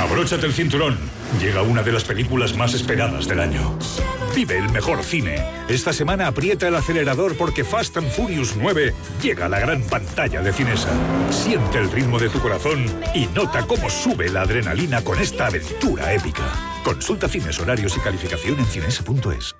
Abróchate el cinturón. Llega una de las películas más esperadas del año. Vive el mejor cine. Esta semana aprieta el acelerador porque Fast and Furious 9 llega a la gran pantalla de Cinesa. Siente el ritmo de tu corazón y nota cómo sube la adrenalina con esta aventura épica. Consulta cines, horarios y calificación en cinesa.es.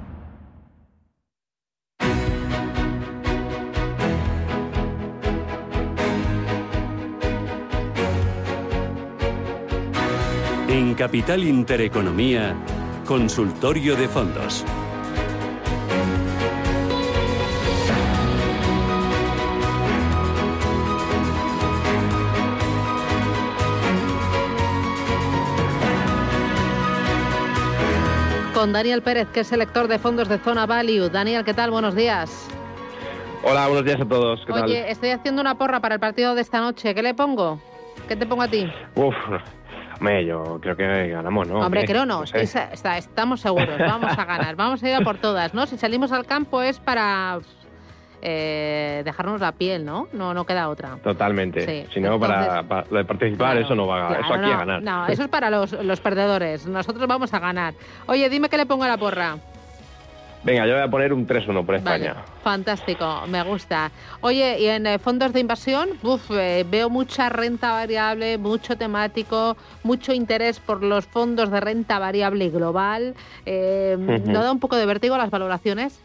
En Capital Intereconomía, Consultorio de Fondos. Con Daniel Pérez, que es el lector de fondos de Zona Value. Daniel, ¿qué tal? Buenos días. Hola, buenos días a todos. ¿Qué Oye, estoy haciendo una porra para el partido de esta noche. ¿Qué le pongo? ¿Qué te pongo a ti? Uf, Hombre, yo creo que ganamos, ¿no? Hombre, creo no, estamos seguros, vamos a ganar, vamos a ir a por todas, ¿no? Si salimos al campo es para eh, dejarnos la piel, ¿no? No, no queda otra. Totalmente. Si no, para, lo de participar, eso no va a ganar, eso aquí a ganar. No, eso es para los, los perdedores, nosotros vamos a ganar. Oye, dime qué le pongo a la porra. Venga, yo voy a poner un 3-1 por España. fantástico, me gusta. Oye, y en eh, fondos de inversión, eh, veo mucha renta variable, mucho temático, mucho interés por los fondos de renta variable global. Eh, ¿No da un poco de vértigo las valoraciones?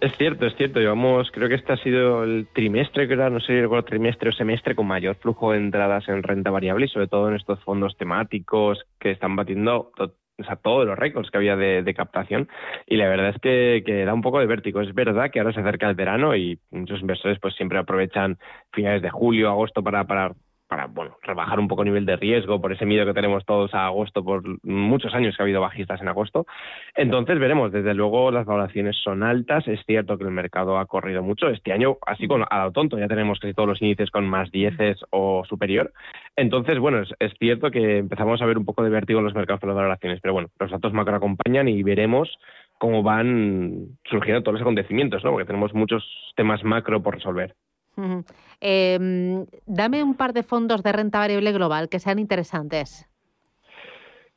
Es cierto, es cierto. Llevamos, creo que este ha sido el trimestre, que era, no sé si recuerdo trimestre o semestre, con mayor flujo de entradas en renta variable y sobre todo en estos fondos temáticos que están batiendo o sea, todos los récords que había de, captación y la verdad es que, que, da un poco de vértigo. Es verdad que ahora se acerca el verano y muchos inversores pues siempre aprovechan finales de julio, agosto para, para para bueno rebajar un poco el nivel de riesgo por ese miedo que tenemos todos a agosto por muchos años que ha habido bajistas en agosto. Entonces veremos. Desde luego las valoraciones son altas. Es cierto que el mercado ha corrido mucho. Este año así con a lo tonto ya tenemos casi todos los índices con más dieces o superior. Entonces bueno es, cierto que empezamos a ver un poco de vértigo en los mercados por las valoraciones. Pero bueno los datos macro acompañan y veremos cómo van surgiendo todos los acontecimientos no porque tenemos muchos temas macro por resolver Em, dame un par de fondos de renta variable global que sean interesantes.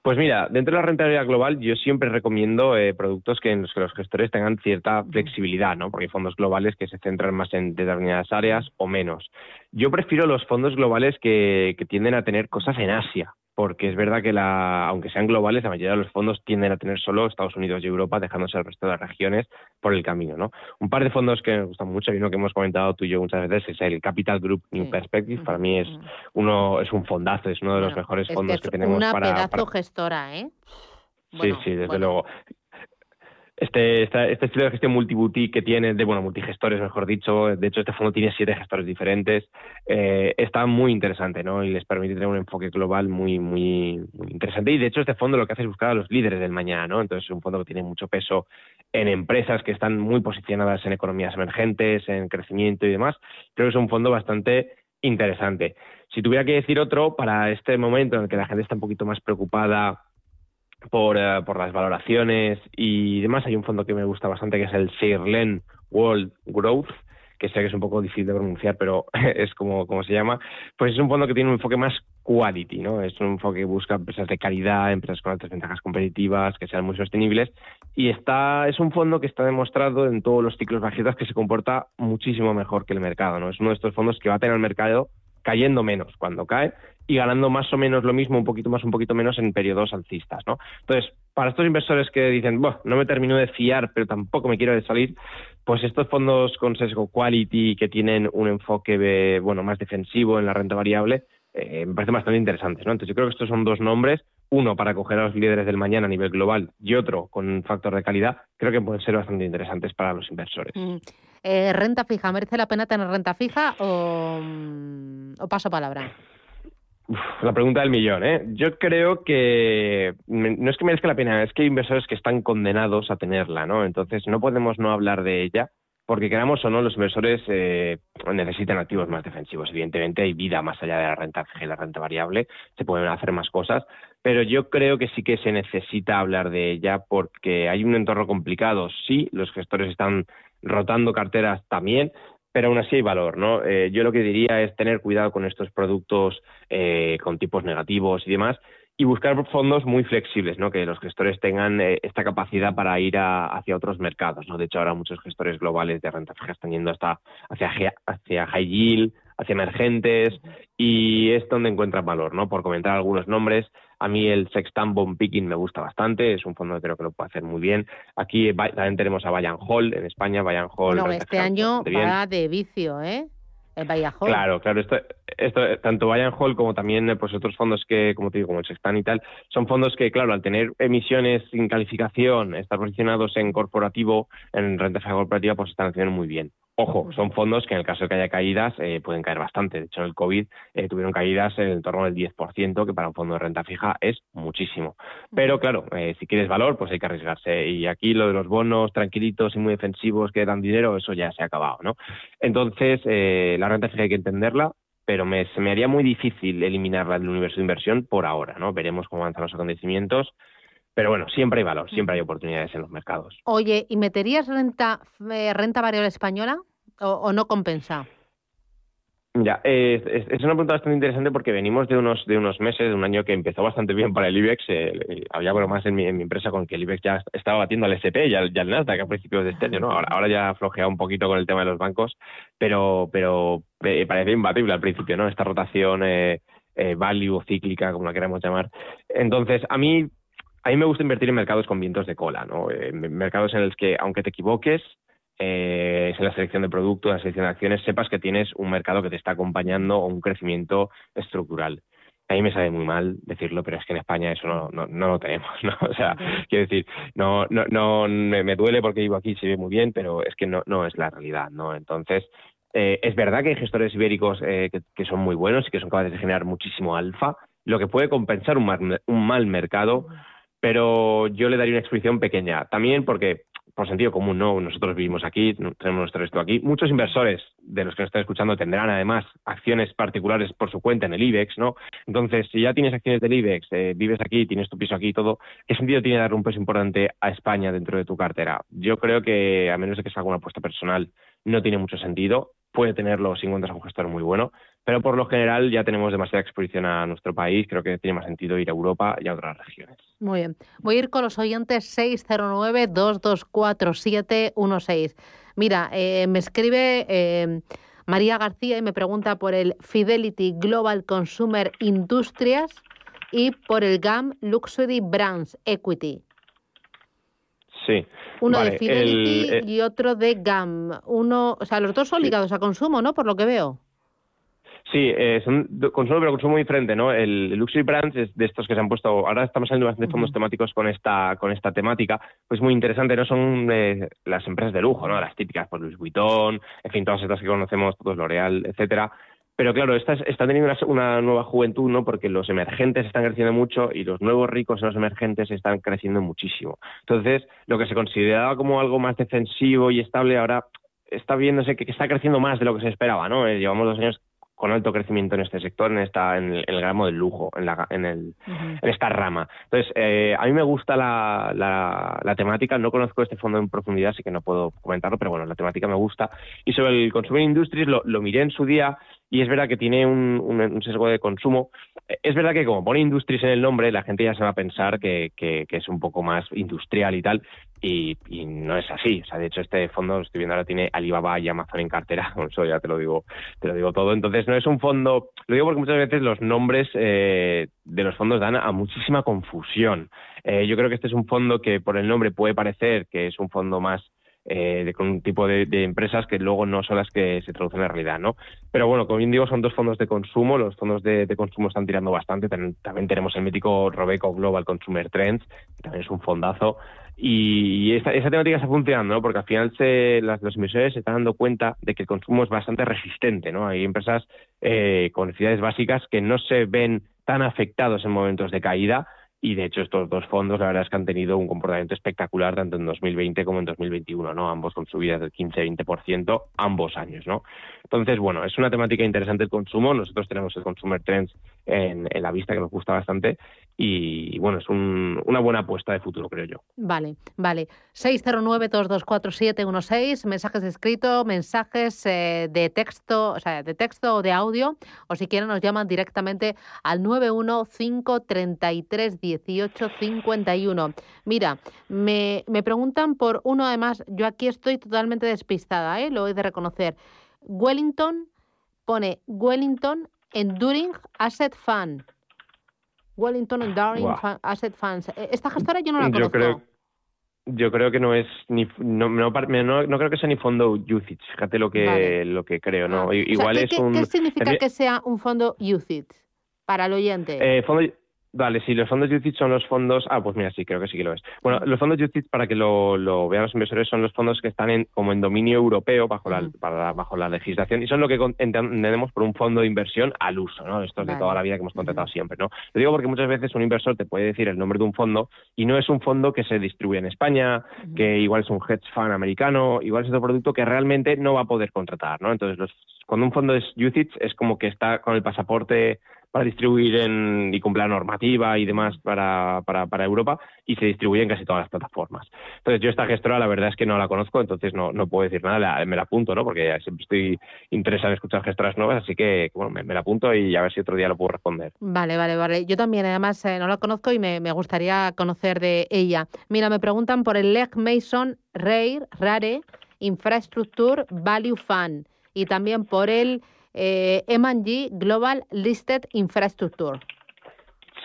Pues mira, dentro de la renta variable global yo siempre recomiendo eh, productos que en los que los gestores tengan cierta flexibilidad, ¿no? Porque hay fondos globales que se centran más en determinadas áreas o menos. Yo prefiero los fondos globales que tienden a tener cosas en Asia, porque es verdad que la, aunque sean globales, la mayoría de los fondos tienden a tener solo Estados Unidos y Europa, dejándose el resto de las regiones por el camino. ¿no? Un par de fondos que me gustan mucho y uno que hemos comentado tú y yo muchas veces es el Capital Group New Perspective. Para mí es uno es un fondazo, es uno de los mejores fondos que, tenemos una para. pedazo gestora, ¿eh? sí, sí, desde luego este, este estilo de gestión multiboutique que tiene, de bueno, multigestores, mejor dicho, de hecho este fondo tiene siete gestores diferentes, eh, está muy interesante, ¿no? Y les permite tener un enfoque global muy, muy, muy interesante. Y de hecho este fondo lo que hace es buscar a los líderes del mañana, ¿no? Entonces es un fondo que tiene mucho peso en empresas que están muy posicionadas en economías emergentes, en crecimiento y demás. Creo que es un fondo bastante interesante. Si tuviera que decir otro, para este momento en el que la gente está un poquito más preocupada por, eh, por las valoraciones y demás. Hay un fondo que me gusta bastante que es el Seirlen World Growth, que sé que es un poco difícil de pronunciar, pero es como, como se llama. Pues es un fondo que tiene un enfoque más quality, ¿no? Es un enfoque que busca empresas de calidad, empresas con altas ventajas competitivas, que sean muy sostenibles. Y está, es un fondo que está demostrado en todos los ciclos bajistas que se comporta muchísimo mejor que el mercado, ¿no? Es uno de estos fondos que va a tener el mercado cayendo menos cuando cae y ganando más o menos lo mismo, un poquito más, un poquito menos en periodos alcistas, ¿no? Entonces, para estos inversores que dicen, bueno, no me termino de fiar, pero tampoco me quiero de salir, pues estos fondos con sesgo quality que tienen un enfoque, bueno, más defensivo en la renta variable, eh, me parecen bastante interesantes, ¿no? Entonces, yo creo que estos son dos nombres, uno para coger a los líderes del mañana a nivel global y otro con un factor de calidad, creo que pueden ser bastante interesantes para los inversores. Mm. Eh, ¿Renta fija? ¿Merece la pena tener renta fija o, mm, o paso palabra? La pregunta del millón, ¿eh? Yo creo que no es que merezca la pena, es que hay inversores que están condenados a tenerla, ¿no? Entonces no podemos no hablar de ella, porque queramos o no, los inversores eh, necesitan activos más defensivos. Evidentemente hay vida más allá de la renta fija y la renta variable, se pueden hacer más cosas, pero yo creo que sí que se necesita hablar de ella porque hay un entorno complicado. Sí, los gestores están rotando carteras también, pero aún así hay valor, ¿no? Eh, yo lo que diría es tener cuidado con estos productos eh, con tipos negativos y demás y buscar fondos muy flexibles, ¿no? Que los gestores tengan eh, esta capacidad para ir hacia otros mercados, ¿no? De hecho, ahora muchos gestores globales de renta fija están yendo hasta hacia, hacia high yield, hacia emergentes y es donde encuentran valor, ¿no? Por comentar algunos nombres, a mí el Sextant Bond Picking me gusta bastante, es un fondo que creo que lo puede hacer muy bien. Aquí también tenemos a Bayern Hall en España, Bayern Hall. No, este año va de vicio, ¿eh? El Bayern Hall. Claro, claro, esto, esto, tanto Bayern Hall como también pues otros fondos que, como te digo, como el Sextant y tal, son fondos que, claro, al tener emisiones sin calificación, estar posicionados en corporativo, en renta fija corporativa, pues están haciendo muy bien. Ojo, son fondos que en el caso de que haya caídas eh, pueden caer bastante. De hecho, en el COVID eh, tuvieron caídas en torno del 10%, que para un fondo de renta fija es muchísimo. Pero claro, eh, si quieres valor, pues hay que arriesgarse. Y aquí lo de los bonos tranquilitos y muy defensivos que dan dinero, eso ya se ha acabado, ¿no? Entonces, la renta fija hay que entenderla, pero me, se me haría muy difícil eliminarla del universo de inversión por ahora, ¿no? Veremos cómo avanzan los acontecimientos pero bueno, siempre hay valor, siempre hay oportunidades en los mercados. Oye, ¿y meterías renta, renta variable española? O, no compensa? Ya, es, una pregunta bastante interesante porque venimos de unos de unos meses, de un año que empezó bastante bien para el IBEX. Eh, había bromas en mi, en mi empresa con que el IBEX ya estaba batiendo al SP y al, Nasdaq a principios de este año, ¿no? Ahora, ahora ya ha flojeado un poquito con el tema de los bancos, pero pero eh, parecía imbatible al principio, ¿no? Esta rotación eh, eh, value o cíclica, como la queramos llamar. Entonces, a mí a mí me gusta invertir en mercados con vientos de cola, ¿no? mercados en los que, aunque te equivoques, eh, en la selección de productos, la selección de acciones, sepas que tienes un mercado que te está acompañando o un crecimiento estructural. A mí me sabe muy mal decirlo, pero es que en España eso no, no, no lo tenemos, ¿no? O sea, quiero decir, no, no, no me, duele porque vivo aquí, se ve muy bien, pero es que no, no es la realidad, ¿no? Entonces, eh, es verdad que hay gestores ibéricos eh, que, son muy buenos y que son capaces de generar muchísimo alfa, lo que puede compensar un, un mal mercado, pero yo le daría una exposición pequeña. También porque por sentido común, no, nosotros vivimos aquí, tenemos nuestro resto aquí. Muchos inversores de los que nos están escuchando tendrán además acciones particulares por su cuenta en el IBEX, ¿no? Entonces, si ya tienes acciones del IBEX, eh, vives aquí, tienes tu piso aquí y todo, ¿qué sentido tiene dar un peso importante a España dentro de tu cartera? Yo creo que, a menos de que sea alguna apuesta personal, no tiene mucho sentido. Puede tenerlo si encuentras un gestor muy bueno, pero por lo general ya tenemos demasiada exposición a nuestro país. Creo que tiene más sentido ir a Europa y a otras regiones. Muy bien. Voy a ir con los oyentes 609-224716. Mira, eh, me escribe eh, María García y me pregunta por el Fidelity Global Consumer Industrias y por el GAM Luxury Brands Equity. Sí. Uno de Fidelity eh, y otro de GAM. Uno, o sea, los dos son ligados a consumo, ¿no? Por lo que veo. Sí, eh, son consumo, pero consumo diferente, ¿no? El, Luxury Brands es de estos que se han puesto, ahora estamos saliendo bastante fondos temáticos con esta con esta temática, pues muy interesante, ¿no? Son eh, las empresas de lujo, ¿no? Las típicas, por pues Louis Vuitton, en fin, todas estas que conocemos, todos L'Oreal, etcétera. Pero claro, estas están teniendo una, nueva juventud, ¿no? Porque los emergentes están creciendo mucho y los nuevos ricos en los emergentes están creciendo muchísimo. Entonces, lo que se consideraba como algo más defensivo y estable ahora está viéndose que, está creciendo más de lo que se esperaba, ¿no? Eh, llevamos dos años con alto crecimiento en este sector, en esta, en el, gramo del lujo, en, la, en, el, en esta rama. Entonces, eh, a mí me gusta la, la, temática, no conozco este fondo en profundidad, así que no puedo comentarlo, pero bueno, la temática me gusta. Y sobre el Consumer Industries lo, lo miré en su día y es verdad que tiene un, un, sesgo de consumo. Es verdad que como pone Industries en el nombre, la gente ya se va a pensar que, que, es un poco más industrial y tal, y, no es así. O sea, de hecho, este fondo, estoy viendo ahora, tiene Alibaba y Amazon en cartera, eso ya te lo digo, te lo digo todo. Entonces, no es un fondo, lo digo porque muchas veces los nombres eh, de los fondos dan a muchísima confusión. Eh, yo creo que este es un fondo que por el nombre puede parecer que es un fondo más eh, con un tipo de, empresas que luego no son las que se traducen en realidad, ¿no? Pero bueno, como bien digo, son dos fondos de consumo, los fondos de, consumo están tirando bastante, también, tenemos el mítico Robeco Global Consumer Trends, que también es un fondazo, y esa, temática está funcionando, ¿no? Porque al final se, las, los inversores se están dando cuenta de que el consumo es bastante resistente, ¿no? Hay empresas eh, con necesidades básicas que no se ven tan afectados en momentos de caída y de hecho estos dos fondos la verdad es que han tenido un comportamiento espectacular tanto en 2020 como en 2021, ¿no? Ambos con subidas del 15-20% ambos años, ¿no? Entonces, bueno, es una temática interesante el consumo. Nosotros tenemos el Consumer Trends en, la vista que nos gusta bastante y, bueno, es una buena apuesta de futuro, creo yo. Vale, vale. 609-224716, mensajes de escrito, mensajes eh, de texto, o sea, de texto o de audio, o si quieren nos llaman directamente al 915331851. Mira, me, me preguntan por uno, además, yo aquí estoy totalmente despistada, ¿eh? lo he de reconocer. Wellington pone Wellington Enduring Asset Fund. Wellington Enduring Asset Funds. E, esta gestora yo no la conozco. Yo creo, yo creo que no es ni no, no, no, creo que sea ni fondo UCITS, fíjate lo que lo que creo, ¿no? Ah. Igual es ¿qué, un ¿Qué significa que sea un fondo UCITS para el oyente? Eh, fondo Vale, sí, los fondos UCITS son los fondos. Ah, pues mira, sí, creo que sí que lo es. Bueno, los fondos UCITS, para que lo, lo, vean los inversores, son los fondos que están en, como en dominio europeo bajo la, para, bajo la legislación y son lo que entendemos por un fondo de inversión al uso, ¿no? Esto es de toda la vida que hemos contratado siempre, ¿no? Lo digo porque muchas veces un inversor te puede decir el nombre de un fondo y no es un fondo que se distribuye en España, que igual es un hedge fund americano, igual es otro producto que realmente no va a poder contratar, ¿no? Entonces, los, cuando un fondo es UCITS es como que está con el pasaporte para distribuir en, y cumplir la normativa y demás para, para, para, Europa y se distribuye en casi todas las plataformas. Entonces yo esta gestora la verdad es que no la conozco, entonces no, no puedo decir nada, me la apunto, ¿no? Porque siempre estoy interesado en escuchar gestoras nuevas, así que bueno, me, la apunto y a ver si otro día lo puedo responder. Vale, vale, vale. Yo también además eh, no la conozco y me, me, gustaría conocer de ella. Mira, me preguntan por el Leg Mason Rare, Rare Infrastructure Value Fund y también por el eh, M&G Global Listed Infrastructure.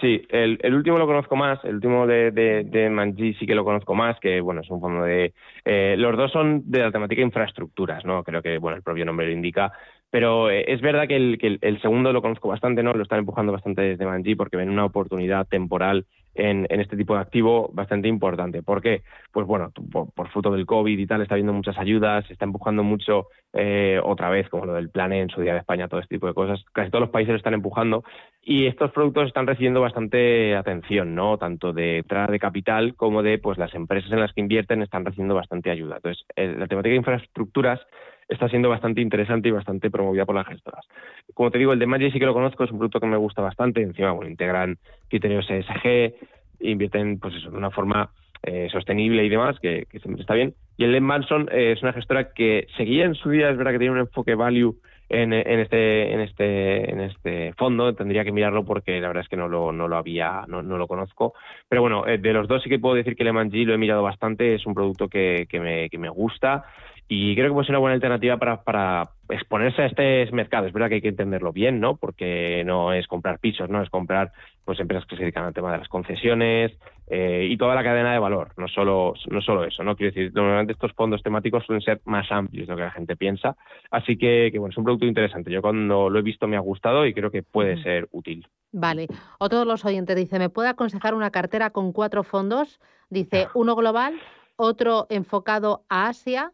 Sí, el, último lo conozco más, el último de, de, M&G sí que lo conozco más, que bueno, es un fondo de... Eh, los dos son de la temática infraestructuras, ¿no? Creo que, bueno, el propio nombre lo indica, pero eh, es verdad que, el, el, segundo lo conozco bastante, ¿no? Lo están empujando bastante desde M&G porque ven una oportunidad temporal en, este tipo de activo bastante importante. ¿Por qué? Pues bueno, por, fruto del COVID y tal, está habiendo muchas ayudas, se está empujando mucho eh, otra vez, como lo del plan en su día de España, todo este tipo de cosas. Casi todos los países lo están empujando y estos productos están recibiendo bastante atención, ¿no? Tanto de entrada de capital como de pues las empresas en las que invierten están recibiendo bastante ayuda. Entonces, eh, la temática de infraestructuras está siendo bastante interesante y bastante promovida por las gestoras. Como te digo, el de Magic sí que lo conozco, es un producto que me gusta bastante, encima bueno, integran criterios ESG, invierten pues eso, de una forma eh, sostenible y demás, que, siempre está bien. Y el de Manson eh, es una gestora que seguía en su día, es verdad que tiene un enfoque value en, este en este en este fondo tendría que mirarlo porque la verdad es que no lo, no lo había no, no lo conozco pero bueno eh, de los dos sí que puedo decir que el M&G lo he mirado bastante es un producto que, que, me, que me gusta Y creo que puede ser una buena alternativa para, para exponerse a este mercado. Es verdad que hay que entenderlo bien, ¿no? Porque no es comprar pisos, ¿no? Es comprar pues empresas que se dedican al tema de las concesiones eh, y toda la cadena de valor, no solo, no solo eso, ¿no? Quiero decir, normalmente estos fondos temáticos suelen ser más amplios de lo que la gente piensa. Así que, que bueno, es un producto interesante. Yo cuando lo he visto me ha gustado y creo que puede ser útil. Vale. O todos los oyentes dice, ¿me puede aconsejar una cartera con cuatro fondos? Dice, uno global, otro enfocado a Asia,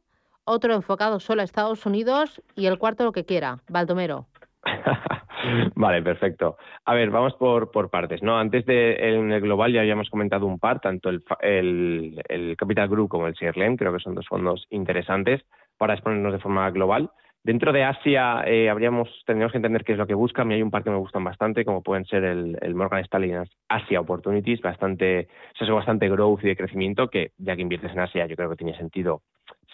otro enfocado solo a Estados Unidos y el cuarto lo que quiera. Baldomero. vale, perfecto. A ver, vamos por, por partes. ¿no? Antes de el global ya habíamos comentado un par, tanto el, el, Capital Group como el CRLM, creo que son dos fondos interesantes para exponernos de forma global. Dentro de Asia eh, habríamos, tendríamos que entender qué es lo que buscan y hay un par que me gustan bastante, como pueden ser el, Morgan Stanley Asia Opportunities, bastante, es bastante growth y de crecimiento, que ya que inviertes en Asia yo creo que tiene sentido,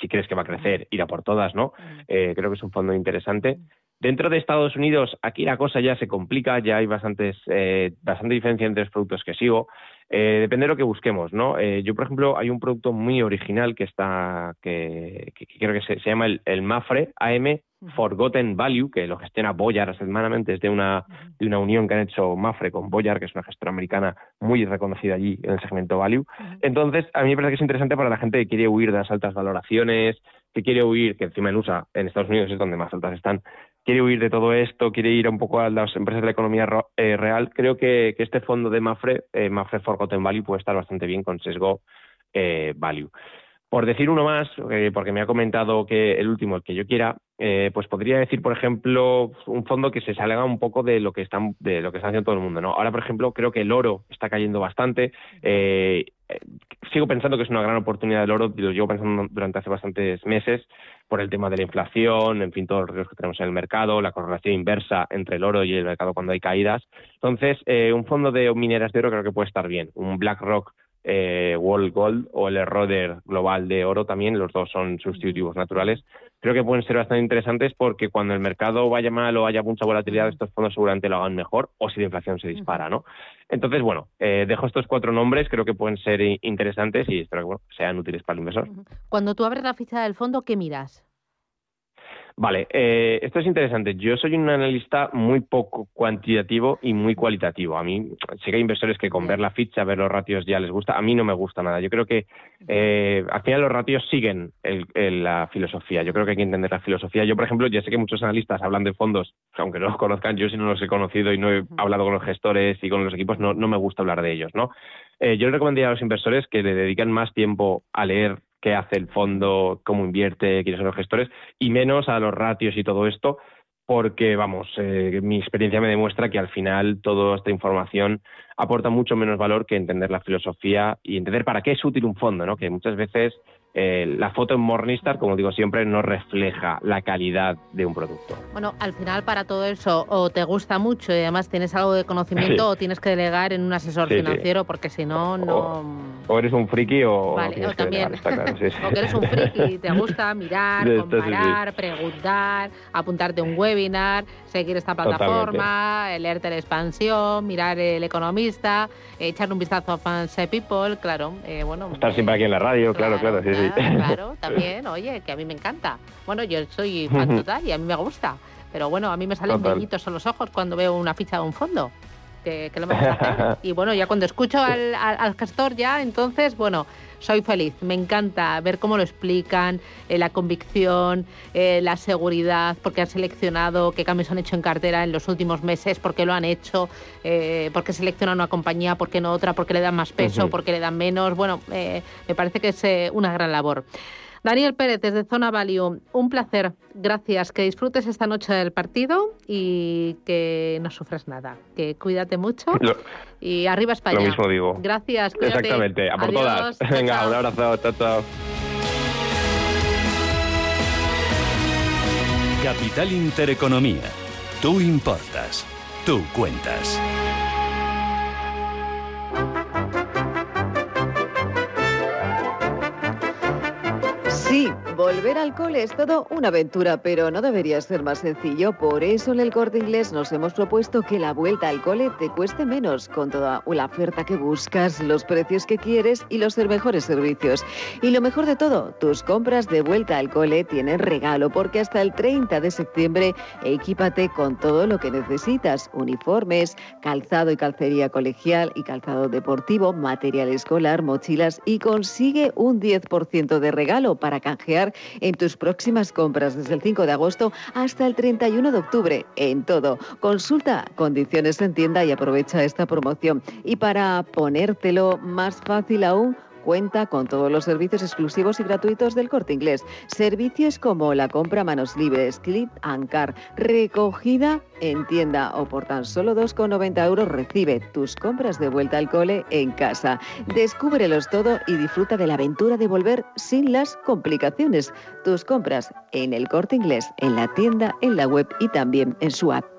si crees que va a crecer, ir a por todas, ¿no? Eh, creo que es un fondo interesante. Dentro de Estados Unidos, aquí la cosa ya se complica, ya hay bastantes, eh, bastante diferencia entre los productos que sigo. Eh, depende de lo que busquemos, ¿no? Eh, yo, por ejemplo, hay un producto muy original que está, que, creo que se, llama el, Mafre AM Forgotten Value, que lo gestiona Boyar semanalmente, es de una, de una unión que han hecho Mafre con Boyar, que es una gestora americana muy reconocida allí en el segmento Value. Entonces, a mí me parece que es interesante para la gente que quiere huir de las altas valoraciones, que quiere huir, que encima en USA, en Estados Unidos es donde más altas están, quiere huir de todo esto, quiere ir un poco a las empresas de la economía eh, real, creo que, este fondo de Mafre, eh, Mafre Forgotten Value, puede estar bastante bien con sesgo eh, value. Por decir uno más, eh, porque me ha comentado que el último, el que yo quiera, eh, pues podría decir, por ejemplo, un fondo que se salga un poco de lo que están, de lo que está haciendo todo el mundo. ¿no? Ahora, por ejemplo, creo que el oro está cayendo bastante. Eh, sigo pensando que es una gran oportunidad del oro, lo llevo pensando durante hace bastantes meses, por el tema de la inflación, en fin, todos los riesgos que tenemos en el mercado, la correlación inversa entre el oro y el mercado cuando hay caídas. Entonces, un fondo de mineras de oro creo que puede estar bien. Un BlackRock eh, World Gold o el Roder Global de Oro también, los dos son sustitutivos naturales. Creo que pueden ser bastante interesantes porque cuando el mercado vaya mal o haya mucha volatilidad, estos fondos seguramente lo hagan mejor o si la inflación se dispara, ¿no? Entonces, bueno, eh, dejo estos cuatro nombres, creo que pueden ser interesantes y espero que sean útiles para el inversor. Cuando tú abres la ficha del fondo, ¿qué miras? Vale, eh, esto es interesante. Yo soy un analista muy poco cuantitativo y muy cualitativo. A mí sé que hay inversores que con ver la ficha, ver los ratios ya les gusta. A mí no me gusta nada. Yo creo que eh, al final los ratios siguen la filosofía. Yo creo que hay que entender la filosofía. Yo, por ejemplo, ya sé que muchos analistas hablan de fondos, aunque no los conozcan, yo si no los he conocido y no he hablado con los gestores y con los equipos, no, no me gusta hablar de ellos, ¿no? Eh, yo le recomendaría a los inversores que le dediquen más tiempo a leer qué hace el fondo, cómo invierte, quiénes son los gestores, y menos a los ratios y todo esto, porque, vamos, eh, mi experiencia me demuestra que al final toda esta información aporta mucho menos valor que entender la filosofía y entender para qué es útil un fondo, ¿no? Que muchas veces eh, la foto en Morningstar, como digo siempre, no refleja la calidad de un producto. Bueno, al final para todo eso o te gusta mucho y además tienes algo de conocimiento o tienes que delegar en un asesor financiero porque si no, no... O, eres un friki o... Vale, o también. o que eres un friki y te gusta mirar, comparar, preguntar, apuntarte a un webinar, seguir esta plataforma, leerte la expansión, mirar el economista, echarle un vistazo a Fans People, claro, eh, bueno... Estar siempre aquí en la radio, claro, claro, sí, sí. Claro, también, oye, que a mí me encanta. Bueno, yo soy fan total y a mí me gusta. Pero bueno, a mí me salen bellitos en los ojos cuando veo una ficha de un fondo. Que, lo vamos a hacer. Y bueno, ya cuando escucho al, al, gestor ya, entonces, bueno, soy feliz. Me encanta ver cómo lo explican, eh, la convicción, eh, la seguridad, porque han seleccionado, qué cambios han hecho en cartera en los últimos meses, por qué lo han hecho, eh, por qué seleccionan una compañía, por qué no otra, por qué le dan más peso, por qué le dan menos. Bueno, me parece que es una gran labor. Daniel Pérez, desde Zona Value, un placer. Gracias. Que disfrutes esta noche del partido y que no sufras nada. Que cuídate mucho. y arriba España. Lo mismo digo. Gracias. Exactamente. A por todas. Venga, un abrazo. Chao, chao. Capital Intereconomía. Tú importas. Tú cuentas. Sí, volver al cole es todo una aventura, pero no debería ser más sencillo. Por eso en el corte inglés nos hemos propuesto que la vuelta al cole te cueste menos, con toda la oferta que buscas, los precios que quieres y los mejores servicios. Y lo mejor de todo, tus compras de vuelta al cole tienen regalo, porque hasta el 30 de septiembre equípate con todo lo que necesitas: uniformes, calzado y calcería colegial y calzado deportivo, material escolar, mochilas y consigue un 10% de regalo para canjear en tus próximas compras desde el 5 de agosto hasta el 31 de octubre en todo. Consulta condiciones en tienda y aprovecha esta promoción. Y para ponértelo más fácil aún, cuenta con todos los servicios exclusivos y gratuitos del corte inglés. Servicios como la compra manos libres, clip and car, recogida en tienda o por tan solo 2,90 euros recibe tus compras de vuelta al cole en casa. Descúbrelos todo y disfruta de la aventura de volver sin las complicaciones. Tus compras en el corte inglés, en la tienda, en la web y también en su app.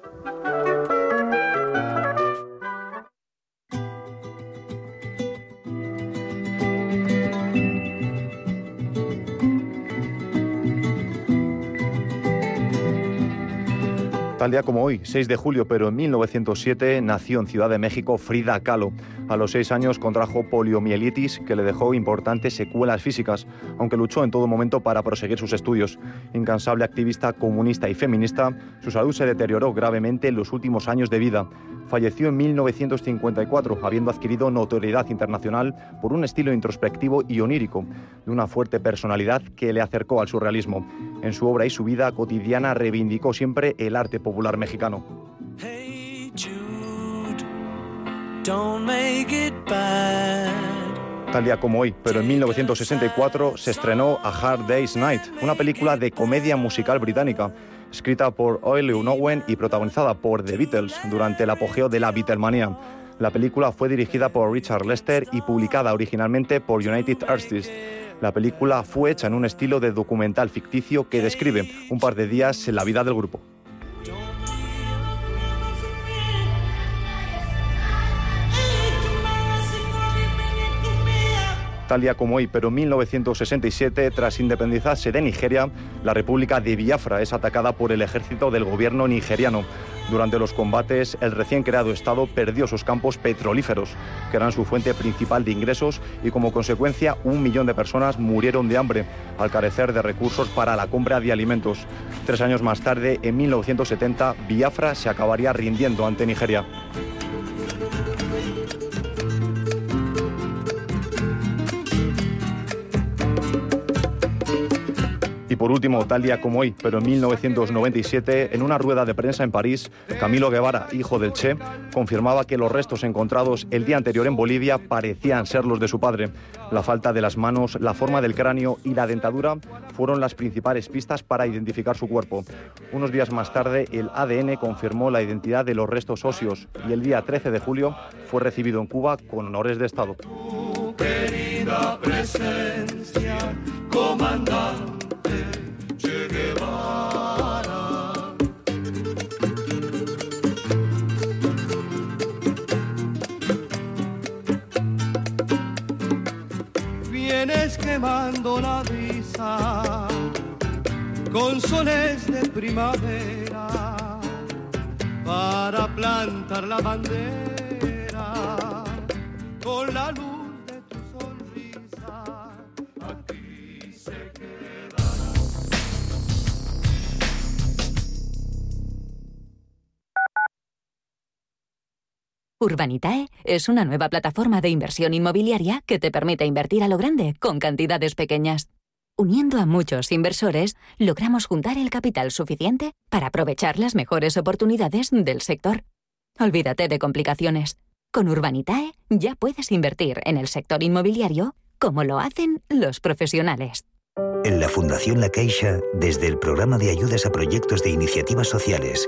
Tal día como hoy, 6 de julio, pero en 1907, nació en Ciudad de México Frida Kahlo. A los seis años contrajo poliomielitis que le dejó importantes secuelas físicas, aunque luchó en todo momento para proseguir sus estudios. Incansable activista comunista y feminista, su salud se deterioró gravemente en los últimos años de vida. Falleció en 1954, habiendo adquirido notoriedad internacional por un estilo introspectivo y onírico, de una fuerte personalidad que le acercó al surrealismo. En su obra y su vida cotidiana reivindicó siempre el arte popular mexicano. Tal día como hoy, pero en 1964 se estrenó A Hard Day's Night, una película de comedia musical británica, escrita por Oily Owen y protagonizada por The Beatles durante el apogeo de la Beatlemania. La película fue dirigida por Richard Lester y publicada originalmente por United Artists. La película fue hecha en un estilo de documental ficticio que describe un par de días en la vida del grupo. Tal día como hoy, pero en 1967, tras independizarse de Nigeria, la República de Biafra es atacada por el ejército del gobierno nigeriano. Durante los combates, el recién creado Estado perdió sus campos petrolíferos, que eran su fuente principal de ingresos, y como consecuencia un millón de personas murieron de hambre, al carecer de recursos para la compra de alimentos. Tres años más tarde, en 1970, Biafra se acabaría rindiendo ante Nigeria. Por último, tal día como hoy, pero en 1997, en una rueda de prensa en París, Camilo Guevara, hijo del Che, confirmaba que los restos encontrados el día anterior en Bolivia parecían ser los de su padre. La falta de las manos, la forma del cráneo y la dentadura fueron las principales pistas para identificar su cuerpo. Unos días más tarde, el ADN confirmó la identidad de los restos óseos y el día 13 de julio fue recibido en Cuba con honores de Estado. querida presencia, comandante. Vienes quemando la brisa con soles de primavera para plantar la bandera con la luz Urbanitae es una nueva plataforma de inversión inmobiliaria que te permite invertir a lo grande con cantidades pequeñas. Uniendo a muchos inversores, logramos juntar el capital suficiente para aprovechar las mejores oportunidades del sector. Olvídate de complicaciones. Con Urbanitae ya puedes invertir en el sector inmobiliario como lo hacen los profesionales. En la Fundación La Caixa, desde el programa de ayudas a proyectos de iniciativas sociales,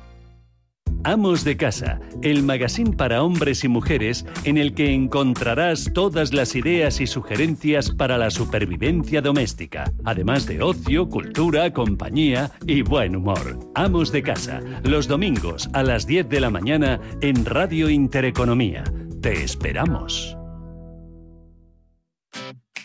Amos de Casa, el magazine para hombres y mujeres en el que encontrarás todas las ideas y sugerencias para la supervivencia doméstica, además de ocio, cultura, compañía y buen humor. Amos de Casa, los domingos a las 10 de la mañana en Radio Intereconomía. Te esperamos.